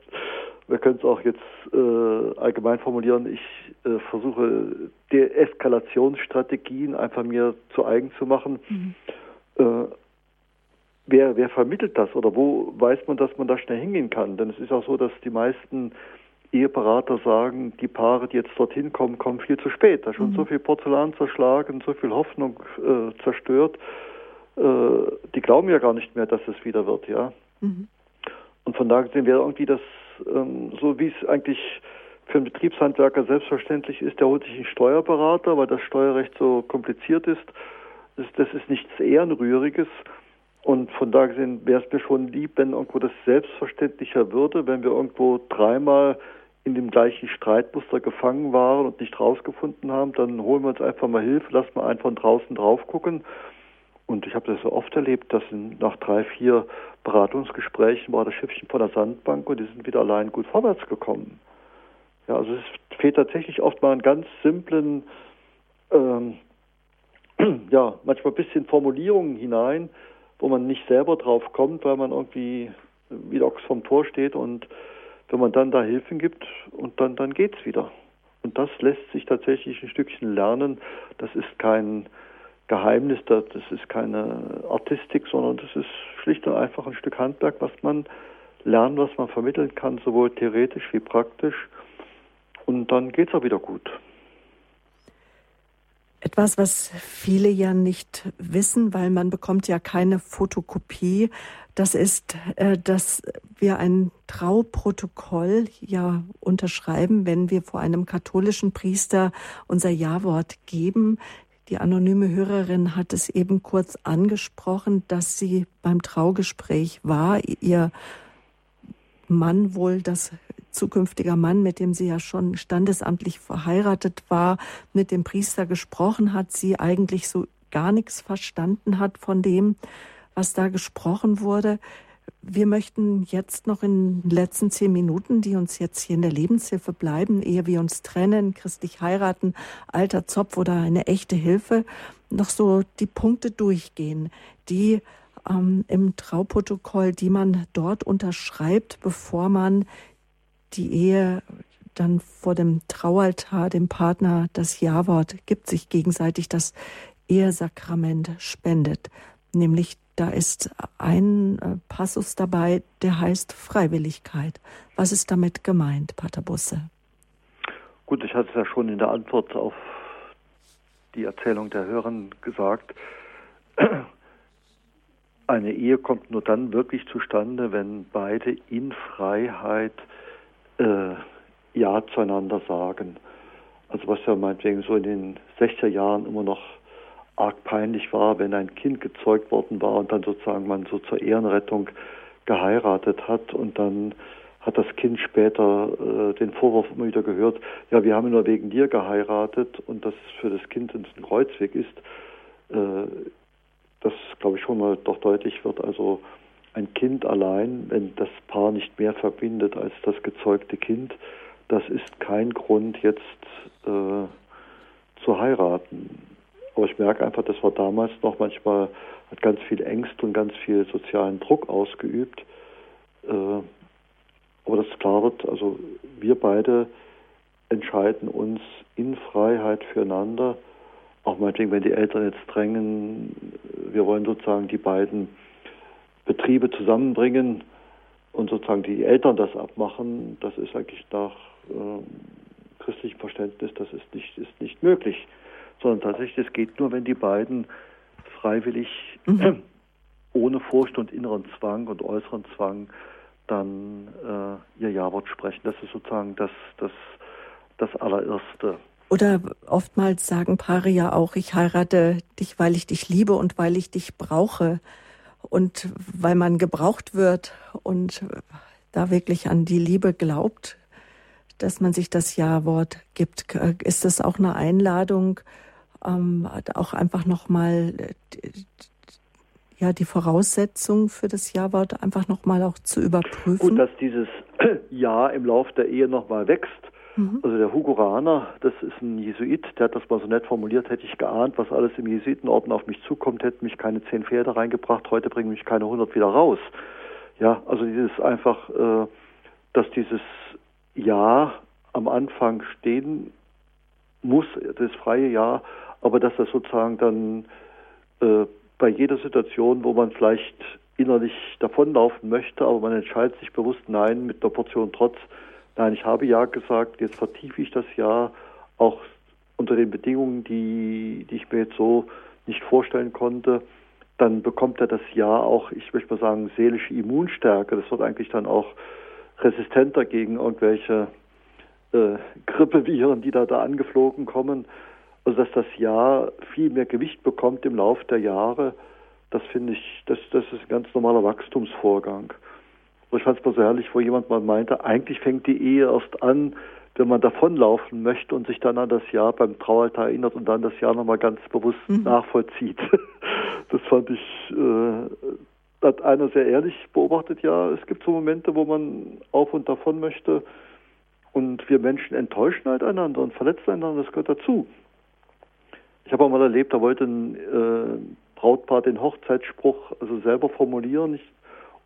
[SPEAKER 2] wir können es auch jetzt äh, allgemein formulieren. Ich äh, versuche Deeskalationsstrategien einfach mir zu eigen zu machen. Mhm. Äh, wer, wer vermittelt das oder wo weiß man, dass man da schnell hingehen kann? Denn es ist auch so, dass die meisten Eheberater sagen, die Paare, die jetzt dorthin kommen, kommen viel zu spät. Da ist schon mhm. so viel Porzellan zerschlagen, so viel Hoffnung äh, zerstört. Äh, die glauben ja gar nicht mehr, dass es wieder wird, ja. Mhm. Und von daher sehen wir irgendwie das ähm, so wie es eigentlich für einen Betriebshandwerker selbstverständlich ist, der holt sich einen Steuerberater, weil das Steuerrecht so kompliziert ist. Das, das ist nichts Ehrenrühriges. Und von daher gesehen wäre es mir schon lieb, wenn irgendwo das selbstverständlicher würde, wenn wir irgendwo dreimal in dem gleichen Streitmuster gefangen waren und nicht rausgefunden haben, dann holen wir uns einfach mal Hilfe, lassen wir einen von draußen drauf gucken und ich habe das so oft erlebt, dass nach drei, vier Beratungsgesprächen war das Schiffchen von der Sandbank und die sind wieder allein gut vorwärts gekommen. Ja, also es fehlt tatsächlich oft mal einen ganz simplen, ähm, <clears throat> ja, manchmal ein bisschen Formulierungen hinein, wo man nicht selber drauf kommt, weil man irgendwie wie Ochs vom Tor steht und wenn man dann da Hilfen gibt und dann, dann geht's wieder. Und das lässt sich tatsächlich ein Stückchen lernen. Das ist kein, Geheimnis, das ist keine Artistik, sondern das ist schlicht und einfach ein Stück Handwerk, was man lernt, was man vermitteln kann, sowohl theoretisch wie praktisch. Und dann geht es auch wieder gut.
[SPEAKER 1] Etwas, was viele ja nicht wissen, weil man bekommt ja keine Fotokopie, das ist, äh, dass wir ein Trauprotokoll ja unterschreiben, wenn wir vor einem katholischen Priester unser Ja-Wort geben. Die anonyme Hörerin hat es eben kurz angesprochen, dass sie beim Traugespräch war. Ihr Mann wohl das zukünftiger Mann, mit dem sie ja schon standesamtlich verheiratet war, mit dem Priester gesprochen hat, sie eigentlich so gar nichts verstanden hat von dem, was da gesprochen wurde. Wir möchten jetzt noch in den letzten zehn Minuten, die uns jetzt hier in der Lebenshilfe bleiben, ehe wir uns trennen, christlich heiraten, alter Zopf oder eine echte Hilfe, noch so die Punkte durchgehen, die ähm, im Trauprotokoll, die man dort unterschreibt, bevor man die Ehe dann vor dem Traualtar dem Partner das Ja-Wort gibt, sich gegenseitig das Ehesakrament spendet, nämlich da ist ein äh, Passus dabei, der heißt Freiwilligkeit. Was ist damit gemeint, Pater Busse?
[SPEAKER 2] Gut, ich hatte es ja schon in der Antwort auf die Erzählung der Hörerin gesagt. <clears throat> Eine Ehe kommt nur dann wirklich zustande, wenn beide in Freiheit äh, Ja zueinander sagen. Also was ja meinetwegen so in den 60er Jahren immer noch arg peinlich war, wenn ein Kind gezeugt worden war und dann sozusagen man so zur Ehrenrettung geheiratet hat und dann hat das Kind später äh, den Vorwurf immer wieder gehört, ja, wir haben nur wegen dir geheiratet und das für das Kind ein Kreuzweg ist. Äh, das, glaube ich, schon mal doch deutlich wird. Also ein Kind allein, wenn das Paar nicht mehr verbindet als das gezeugte Kind, das ist kein Grund, jetzt äh, zu heiraten. Aber ich merke einfach, das war damals noch manchmal, hat ganz viel Ängste und ganz viel sozialen Druck ausgeübt. Äh, aber das klar wird, also wir beide entscheiden uns in Freiheit füreinander. Auch meinetwegen, wenn die Eltern jetzt drängen, wir wollen sozusagen die beiden Betriebe zusammenbringen und sozusagen die Eltern das abmachen, das ist eigentlich nach äh, christlichem Verständnis, das ist nicht, ist nicht möglich. Sondern tatsächlich, es geht nur, wenn die beiden freiwillig, mhm. ohne Furcht und inneren Zwang und äußeren Zwang dann äh, ihr Ja-Wort sprechen. Das ist sozusagen das, das, das allererste.
[SPEAKER 1] Oder oftmals sagen Paare ja auch, ich heirate dich, weil ich dich liebe und weil ich dich brauche und weil man gebraucht wird und da wirklich an die Liebe glaubt, dass man sich das Ja-Wort gibt. Ist das auch eine Einladung, ähm, auch einfach nochmal ja, die Voraussetzung für das Ja-Wort einfach nochmal auch zu überprüfen?
[SPEAKER 2] Und dass dieses <clears throat> Ja im Lauf der Ehe nochmal wächst. Mhm. Also der Hugo Rahner, das ist ein Jesuit, der hat das mal so nett formuliert, hätte ich geahnt, was alles im Jesuitenorden auf mich zukommt, hätten mich keine zehn Pferde reingebracht, heute bringen mich keine hundert wieder raus. Ja, also dieses einfach, äh, dass dieses Ja am Anfang stehen muss, das freie Ja, aber dass das sozusagen dann äh, bei jeder Situation, wo man vielleicht innerlich davonlaufen möchte, aber man entscheidet sich bewusst Nein mit der Portion Trotz. Nein, ich habe Ja gesagt, jetzt vertiefe ich das Ja auch unter den Bedingungen, die, die ich mir jetzt so nicht vorstellen konnte. Dann bekommt er das Ja auch, ich möchte mal sagen, seelische Immunstärke. Das wird eigentlich dann auch resistenter gegen irgendwelche äh, Grippeviren, die da, da angeflogen kommen. Also dass das Jahr viel mehr Gewicht bekommt im Laufe der Jahre, das finde ich, das, das ist ein ganz normaler Wachstumsvorgang. ich fand es mal so herrlich, wo jemand mal meinte, eigentlich fängt die Ehe erst an, wenn man davonlaufen möchte und sich dann an das Jahr beim Traualtar erinnert und dann das Jahr nochmal ganz bewusst mhm. nachvollzieht. <laughs> Das fand ich, äh, hat einer sehr ehrlich beobachtet, ja, es gibt so Momente, wo man auf und davon möchte und wir Menschen enttäuschen halt einander und verletzen einander, das gehört dazu. Ich habe auch mal erlebt, da wollte ein äh, Brautpaar den Hochzeitsspruch also selber formulieren ich,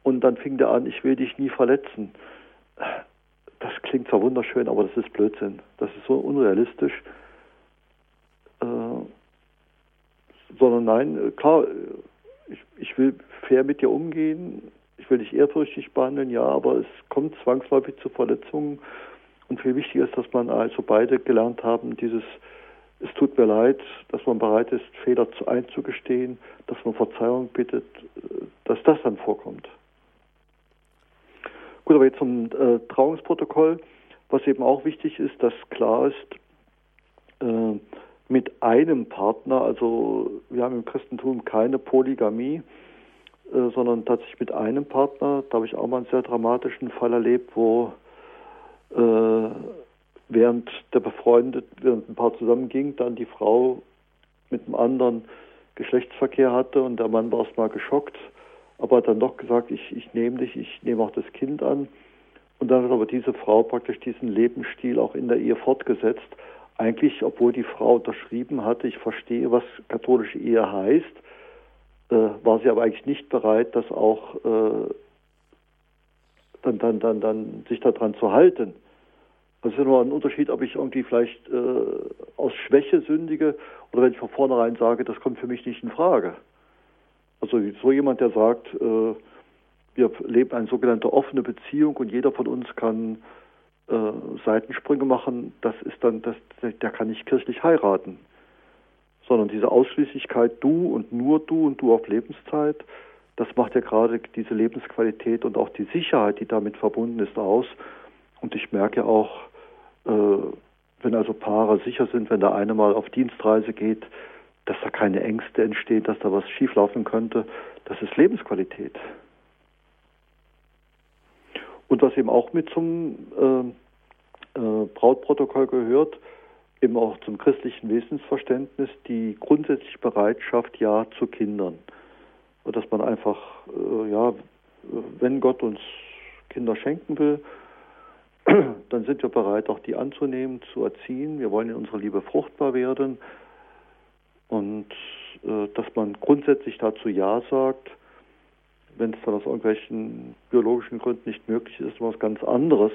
[SPEAKER 2] und dann fing der an, ich will dich nie verletzen. Das klingt zwar wunderschön, aber das ist Blödsinn. Das ist so unrealistisch. Äh, sondern nein, klar, ich, ich will fair mit dir umgehen, ich will dich ehrfürchtig behandeln, ja, aber es kommt zwangsläufig zu Verletzungen. Und viel wichtiger ist, dass man also beide gelernt haben, dieses es tut mir leid, dass man bereit ist, Fehler einzugestehen, dass man Verzeihung bittet, äh, dass das dann vorkommt. Gut, aber jetzt zum äh, Trauungsprotokoll, was eben auch wichtig ist, dass klar ist, äh, mit einem Partner, also wir haben im Christentum keine Polygamie, äh, sondern tatsächlich mit einem Partner. Da habe ich auch mal einen sehr dramatischen Fall erlebt, wo äh, während der befreundet, während ein Paar zusammenging, dann die Frau mit einem anderen Geschlechtsverkehr hatte und der Mann war erstmal geschockt, aber hat dann doch gesagt, ich, ich nehme dich, ich nehme auch das Kind an. Und dann hat aber diese Frau praktisch diesen Lebensstil auch in der Ehe fortgesetzt. Eigentlich, obwohl die Frau unterschrieben hatte, ich verstehe, was katholische Ehe heißt, äh, war sie aber eigentlich nicht bereit, das auch äh, dann, dann, dann, dann sich daran zu halten. Das ist ja nur ein Unterschied, ob ich irgendwie vielleicht äh, aus Schwäche sündige oder wenn ich von vornherein sage, das kommt für mich nicht in Frage. Also so jemand, der sagt, äh, wir leben eine sogenannte offene Beziehung und jeder von uns kann äh, Seitensprünge machen, das ist dann, das, der kann nicht kirchlich heiraten. Sondern diese Ausschließlichkeit, du und nur du und du auf Lebenszeit, das macht ja gerade diese Lebensqualität und auch die Sicherheit, die damit verbunden ist, aus. Und ich merke auch, äh, wenn also Paare sicher sind, wenn der eine mal auf Dienstreise geht, dass da keine Ängste entstehen, dass da was schieflaufen könnte, das ist Lebensqualität. Und was eben auch mit zum äh, äh, Brautprotokoll gehört, eben auch zum christlichen Wesensverständnis, die grundsätzliche Bereitschaft, ja zu Kindern. Dass man einfach, äh, ja, wenn Gott uns Kinder schenken will, <clears throat> dann sind wir bereit, auch die anzunehmen, zu erziehen. Wir wollen in unserer Liebe fruchtbar werden. Und äh, dass man grundsätzlich dazu Ja sagt, wenn es dann aus irgendwelchen biologischen Gründen nicht möglich ist, was ganz anderes,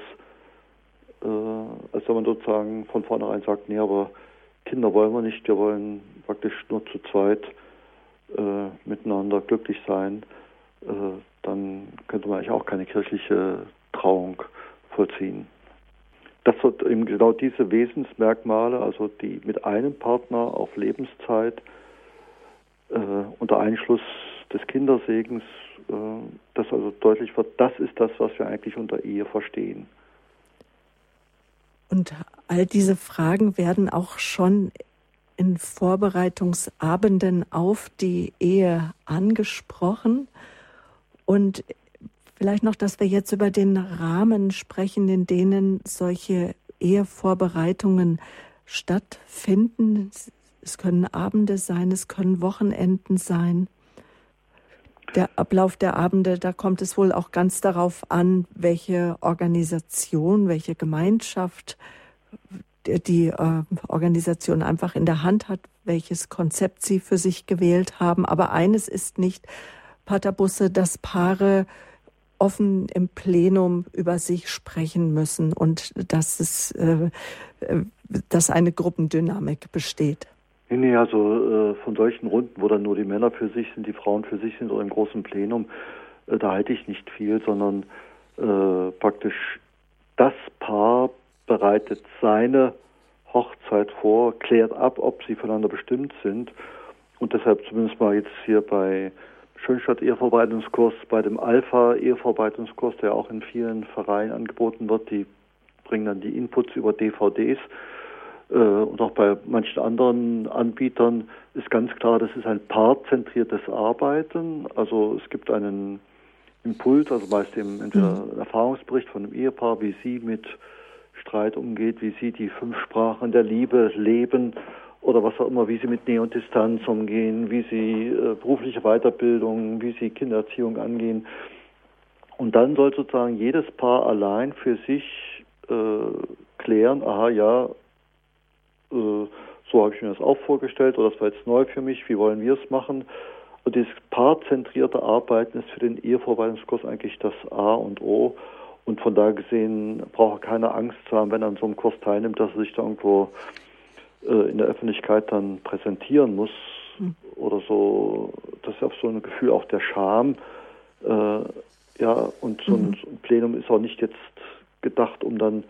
[SPEAKER 2] äh, als wenn man sozusagen von vornherein sagt, nee, aber Kinder wollen wir nicht, wir wollen praktisch nur zu zweit äh, miteinander glücklich sein, äh, dann könnte man eigentlich auch keine kirchliche Trauung vollziehen. Das sind eben genau diese Wesensmerkmale, also die mit einem Partner auf Lebenszeit äh, unter Einschluss des Kindersegens, äh, das also deutlich wird, das ist das, was wir eigentlich unter Ehe verstehen.
[SPEAKER 1] Und all diese Fragen werden auch schon in Vorbereitungsabenden auf die Ehe angesprochen. Und Vielleicht noch, dass wir jetzt über den Rahmen sprechen, in denen solche Ehevorbereitungen stattfinden. Es können Abende sein, es können Wochenenden sein. Der Ablauf der Abende, da kommt es wohl auch ganz darauf an, welche Organisation, welche Gemeinschaft die äh, Organisation einfach in der Hand hat, welches Konzept sie für sich gewählt haben. Aber eines ist nicht, Paterbusse, dass Paare offen im Plenum über sich sprechen müssen und dass es äh, äh, dass eine Gruppendynamik besteht.
[SPEAKER 2] Nee, also äh, von solchen Runden, wo dann nur die Männer für sich sind, die Frauen für sich sind oder im großen Plenum, äh, da halte ich nicht viel, sondern äh, praktisch das Paar bereitet seine Hochzeit vor, klärt ab, ob sie voneinander bestimmt sind und deshalb zumindest mal jetzt hier bei Schönstadt-Eheverwaltungskurs, bei dem Alpha-Eheverwaltungskurs, der auch in vielen Vereinen angeboten wird. Die bringen dann die Inputs über DVDs. Äh, und auch bei manchen anderen Anbietern ist ganz klar, das ist ein paarzentriertes Arbeiten. Also es gibt einen Impuls, also meist eben entweder mhm. ein Erfahrungsbericht von einem Ehepaar, wie sie mit Streit umgeht, wie sie die fünf Sprachen der Liebe leben oder was auch immer, wie sie mit Nähe und Distanz umgehen, wie sie äh, berufliche Weiterbildung, wie sie Kindererziehung angehen. Und dann soll sozusagen jedes Paar allein für sich äh, klären, aha, ja, äh, so habe ich mir das auch vorgestellt oder das war jetzt neu für mich, wie wollen wir es machen. Und dieses paarzentrierte Arbeiten ist für den Ehevorbereitungskurs eigentlich das A und O. Und von da gesehen braucht er keine Angst zu haben, wenn er an so einem Kurs teilnimmt, dass er sich da irgendwo äh, in der Öffentlichkeit dann präsentieren muss hm. oder so, das ist auch so ein Gefühl auch der Scham. Äh, ja, und so ein, mhm. Plenum ist auch nicht jetzt gedacht, um dann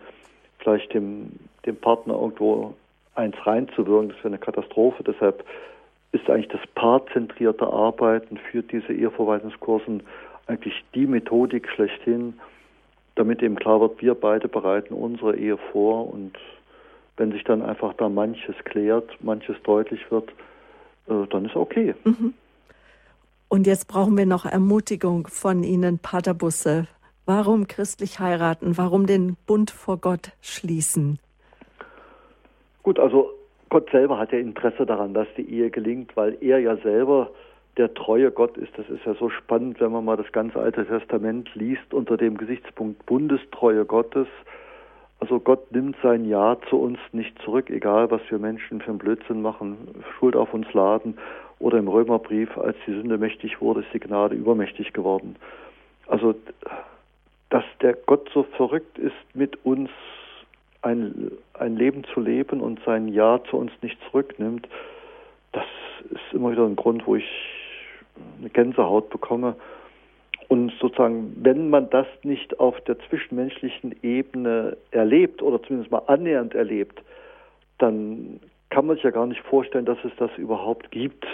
[SPEAKER 2] vielleicht dem, dem Partner irgendwo eins reinzuwirken. Das wäre eine Katastrophe. Deshalb ist eigentlich das paarzentrierte Arbeiten für diese Eheverwaltungskursen eigentlich die Methodik schlechthin, damit eben klar wird, wir beide bereiten unsere Ehe vor und wenn sich dann einfach da manches klärt, manches deutlich wird, äh, dann ist okay. Mhm.
[SPEAKER 1] Und jetzt brauchen wir noch Ermutigung von Ihnen, Paterbusse. Warum christlich heiraten? Warum den Bund vor Gott schließen?
[SPEAKER 2] Gut, also Gott selber hat ja Interesse daran, dass die Ehe gelingt, weil er ja selber der treue Gott ist. Das ist ja so spannend, wenn man mal das ganze Alte Testament liest unter dem Gesichtspunkt Bundestreue Gottes. Also Gott nimmt sein Ja zu uns nicht zurück, egal was wir Menschen für einen Blödsinn machen, Schuld auf uns laden oder im Römerbrief, als die Sünde mächtig wurde, ist die Gnade übermächtig geworden. Also, dass der Gott so verrückt ist, mit uns ein, ein Leben zu leben und sein Ja zu uns nicht zurücknimmt, das ist immer wieder ein Grund, wo ich eine Gänsehaut bekomme. Und sozusagen, wenn man das nicht auf der zwischenmenschlichen Ebene erlebt oder zumindest mal annähernd erlebt, dann kann man sich ja gar nicht vorstellen, dass es das überhaupt gibt.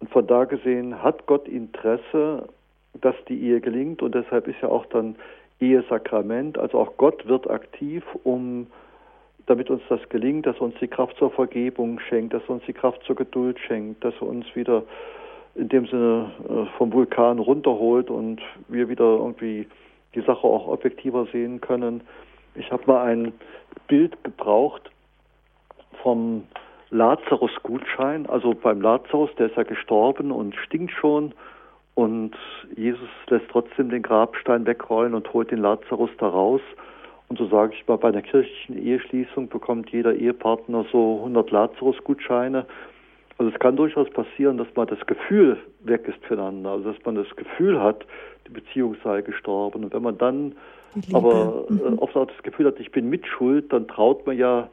[SPEAKER 2] Und von da gesehen hat Gott Interesse, dass die Ehe gelingt und deshalb ist ja auch dann Ehesakrament, also auch Gott wird aktiv, um damit uns das gelingt, dass er uns die Kraft zur Vergebung schenkt, dass er uns die Kraft zur Geduld schenkt, dass er uns wieder in dem Sinne äh, vom Vulkan runterholt und wir wieder irgendwie die Sache auch objektiver sehen können. Ich habe mal ein Bild gebraucht vom Lazarus-Gutschein. Also beim Lazarus, der ist ja gestorben und stinkt schon. Und Jesus lässt trotzdem den Grabstein wegrollen und holt den Lazarus da raus. Und so sage ich mal, bei einer kirchlichen Eheschließung bekommt jeder Ehepartner so 100 Lazarus-Gutscheine. Also es kann durchaus passieren, dass man das Gefühl weg ist füreinander, also dass man das Gefühl hat, die Beziehung sei gestorben. Und wenn man dann aber äh, mhm. oft auch das Gefühl hat, ich bin mitschuld, dann traut man ja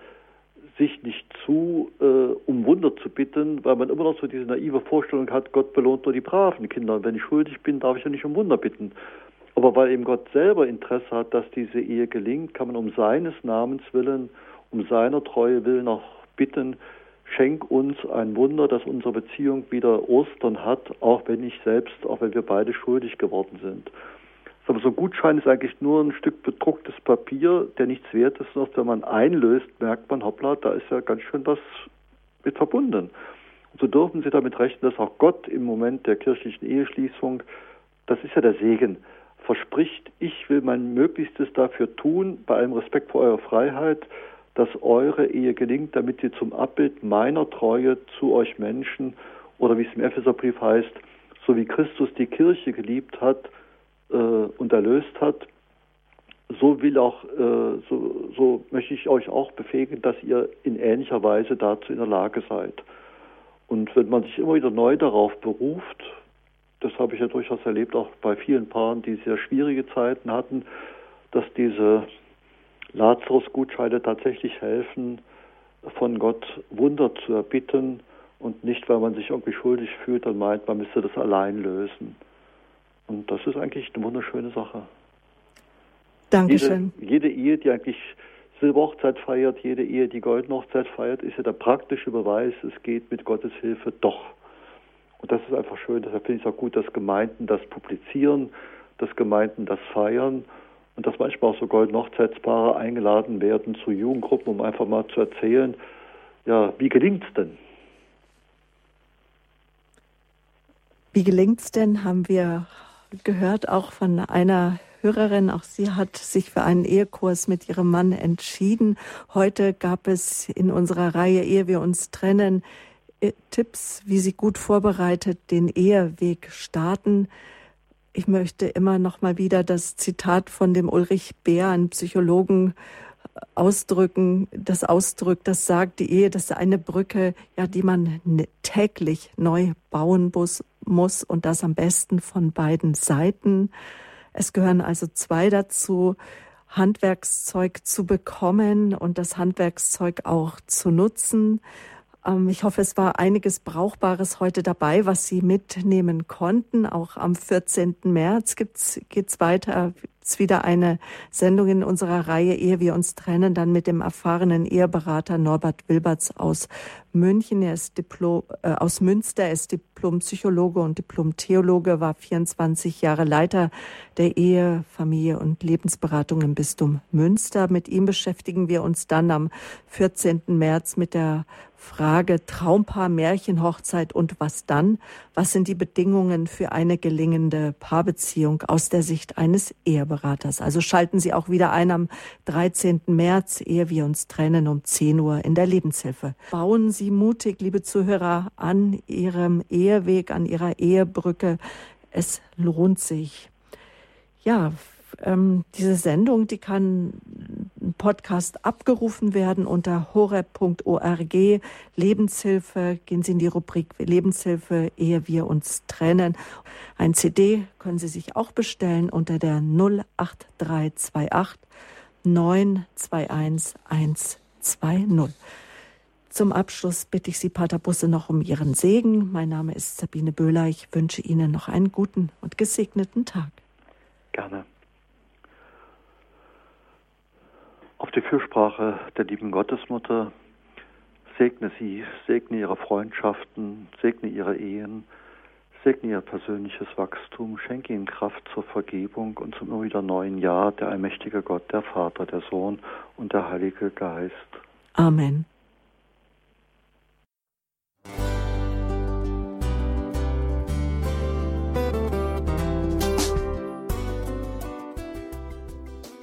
[SPEAKER 2] sich nicht zu, äh, um Wunder zu bitten, weil man immer noch so diese naive Vorstellung hat, Gott belohnt nur die braven Kinder. Und wenn ich schuldig bin, darf ich ja nicht um Wunder bitten. Aber weil eben Gott selber Interesse hat, dass diese Ehe gelingt, kann man um seines Namens willen, um seiner Treue willen auch bitten, schenk uns ein Wunder, dass unsere Beziehung wieder Ostern hat, auch wenn ich selbst, auch wenn wir beide schuldig geworden sind. Aber so ein Gutschein ist eigentlich nur ein Stück bedrucktes Papier, der nichts wert ist. Und wenn man einlöst, merkt man, hoppla, da ist ja ganz schön was mit verbunden. Und so dürfen Sie damit rechnen, dass auch Gott im Moment der kirchlichen Eheschließung, das ist ja der Segen, verspricht, ich will mein Möglichstes dafür tun, bei allem Respekt vor eurer Freiheit, dass eure Ehe gelingt, damit sie zum Abbild meiner Treue zu euch Menschen oder wie es im Epheserbrief heißt, so wie Christus die Kirche geliebt hat, äh, und erlöst hat, so will auch, äh, so, so möchte ich euch auch befähigen, dass ihr in ähnlicher Weise dazu in der Lage seid. Und wenn man sich immer wieder neu darauf beruft, das habe ich ja durchaus erlebt, auch bei vielen Paaren, die sehr schwierige Zeiten hatten, dass diese Lazarus-Gutscheine tatsächlich helfen, von Gott Wunder zu erbitten und nicht, weil man sich irgendwie schuldig fühlt und meint, man müsste das allein lösen. Und das ist eigentlich eine wunderschöne Sache.
[SPEAKER 1] Dankeschön.
[SPEAKER 2] Jede, jede Ehe, die eigentlich Silberhochzeit feiert, jede Ehe, die Goldenhochzeit feiert, ist ja der praktische Beweis, es geht mit Gottes Hilfe doch. Und das ist einfach schön. Deshalb finde ich es auch gut, dass Gemeinden das publizieren, dass Gemeinden das feiern und dass manchmal auch so Goldene eingeladen werden zu Jugendgruppen, um einfach mal zu erzählen, ja, wie gelingt es denn?
[SPEAKER 1] Wie gelingt es denn, haben wir gehört auch von einer Hörerin, auch sie hat sich für einen Ehekurs mit ihrem Mann entschieden. Heute gab es in unserer Reihe, ehe wir uns trennen, äh, Tipps, wie sie gut vorbereitet den Eheweg starten. Ich möchte immer noch mal wieder das Zitat von dem Ulrich Bär, einem Psychologen, ausdrücken, das ausdrückt, das sagt, die Ehe, das ist eine Brücke, ja, die man täglich neu bauen muss, muss und das am besten von beiden Seiten. Es gehören also zwei dazu, Handwerkszeug zu bekommen und das Handwerkszeug auch zu nutzen. Ähm, ich hoffe, es war einiges Brauchbares heute dabei, was Sie mitnehmen konnten. Auch am 14. März geht es weiter es wieder eine Sendung in unserer Reihe, ehe wir uns trennen, dann mit dem erfahrenen Eheberater Norbert Wilberts aus München. Er ist Diplom, äh, aus Münster, er ist Diplompsychologe und Diplomtheologe, war 24 Jahre Leiter der Ehe, Familie und Lebensberatung im Bistum Münster. Mit ihm beschäftigen wir uns dann am 14. März mit der Frage Traumpaar, Märchenhochzeit und was dann? Was sind die Bedingungen für eine gelingende Paarbeziehung aus der Sicht eines Eheberaters? Also schalten Sie auch wieder ein am 13. März, ehe wir uns trennen, um 10 Uhr in der Lebenshilfe. Bauen Sie mutig, liebe Zuhörer, an Ihrem Eheweg, an Ihrer Ehebrücke. Es lohnt sich. Ja, ähm, diese Sendung, die kann Podcast abgerufen werden unter horeb.org Lebenshilfe. Gehen Sie in die Rubrik Lebenshilfe, ehe wir uns trennen. Ein CD können Sie sich auch bestellen unter der 08328 921 120. Zum Abschluss bitte ich Sie, Pater Busse, noch um Ihren Segen. Mein Name ist Sabine Böhler. Ich wünsche Ihnen noch einen guten und gesegneten Tag.
[SPEAKER 2] Gerne. Auf die Fürsprache der lieben Gottesmutter segne sie, segne ihre Freundschaften, segne ihre Ehen, segne ihr persönliches Wachstum, schenke ihnen Kraft zur Vergebung und zum immer wieder neuen Jahr, der allmächtige Gott, der Vater, der Sohn und der Heilige Geist.
[SPEAKER 1] Amen.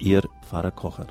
[SPEAKER 6] Ihr Pfarrer Kocher.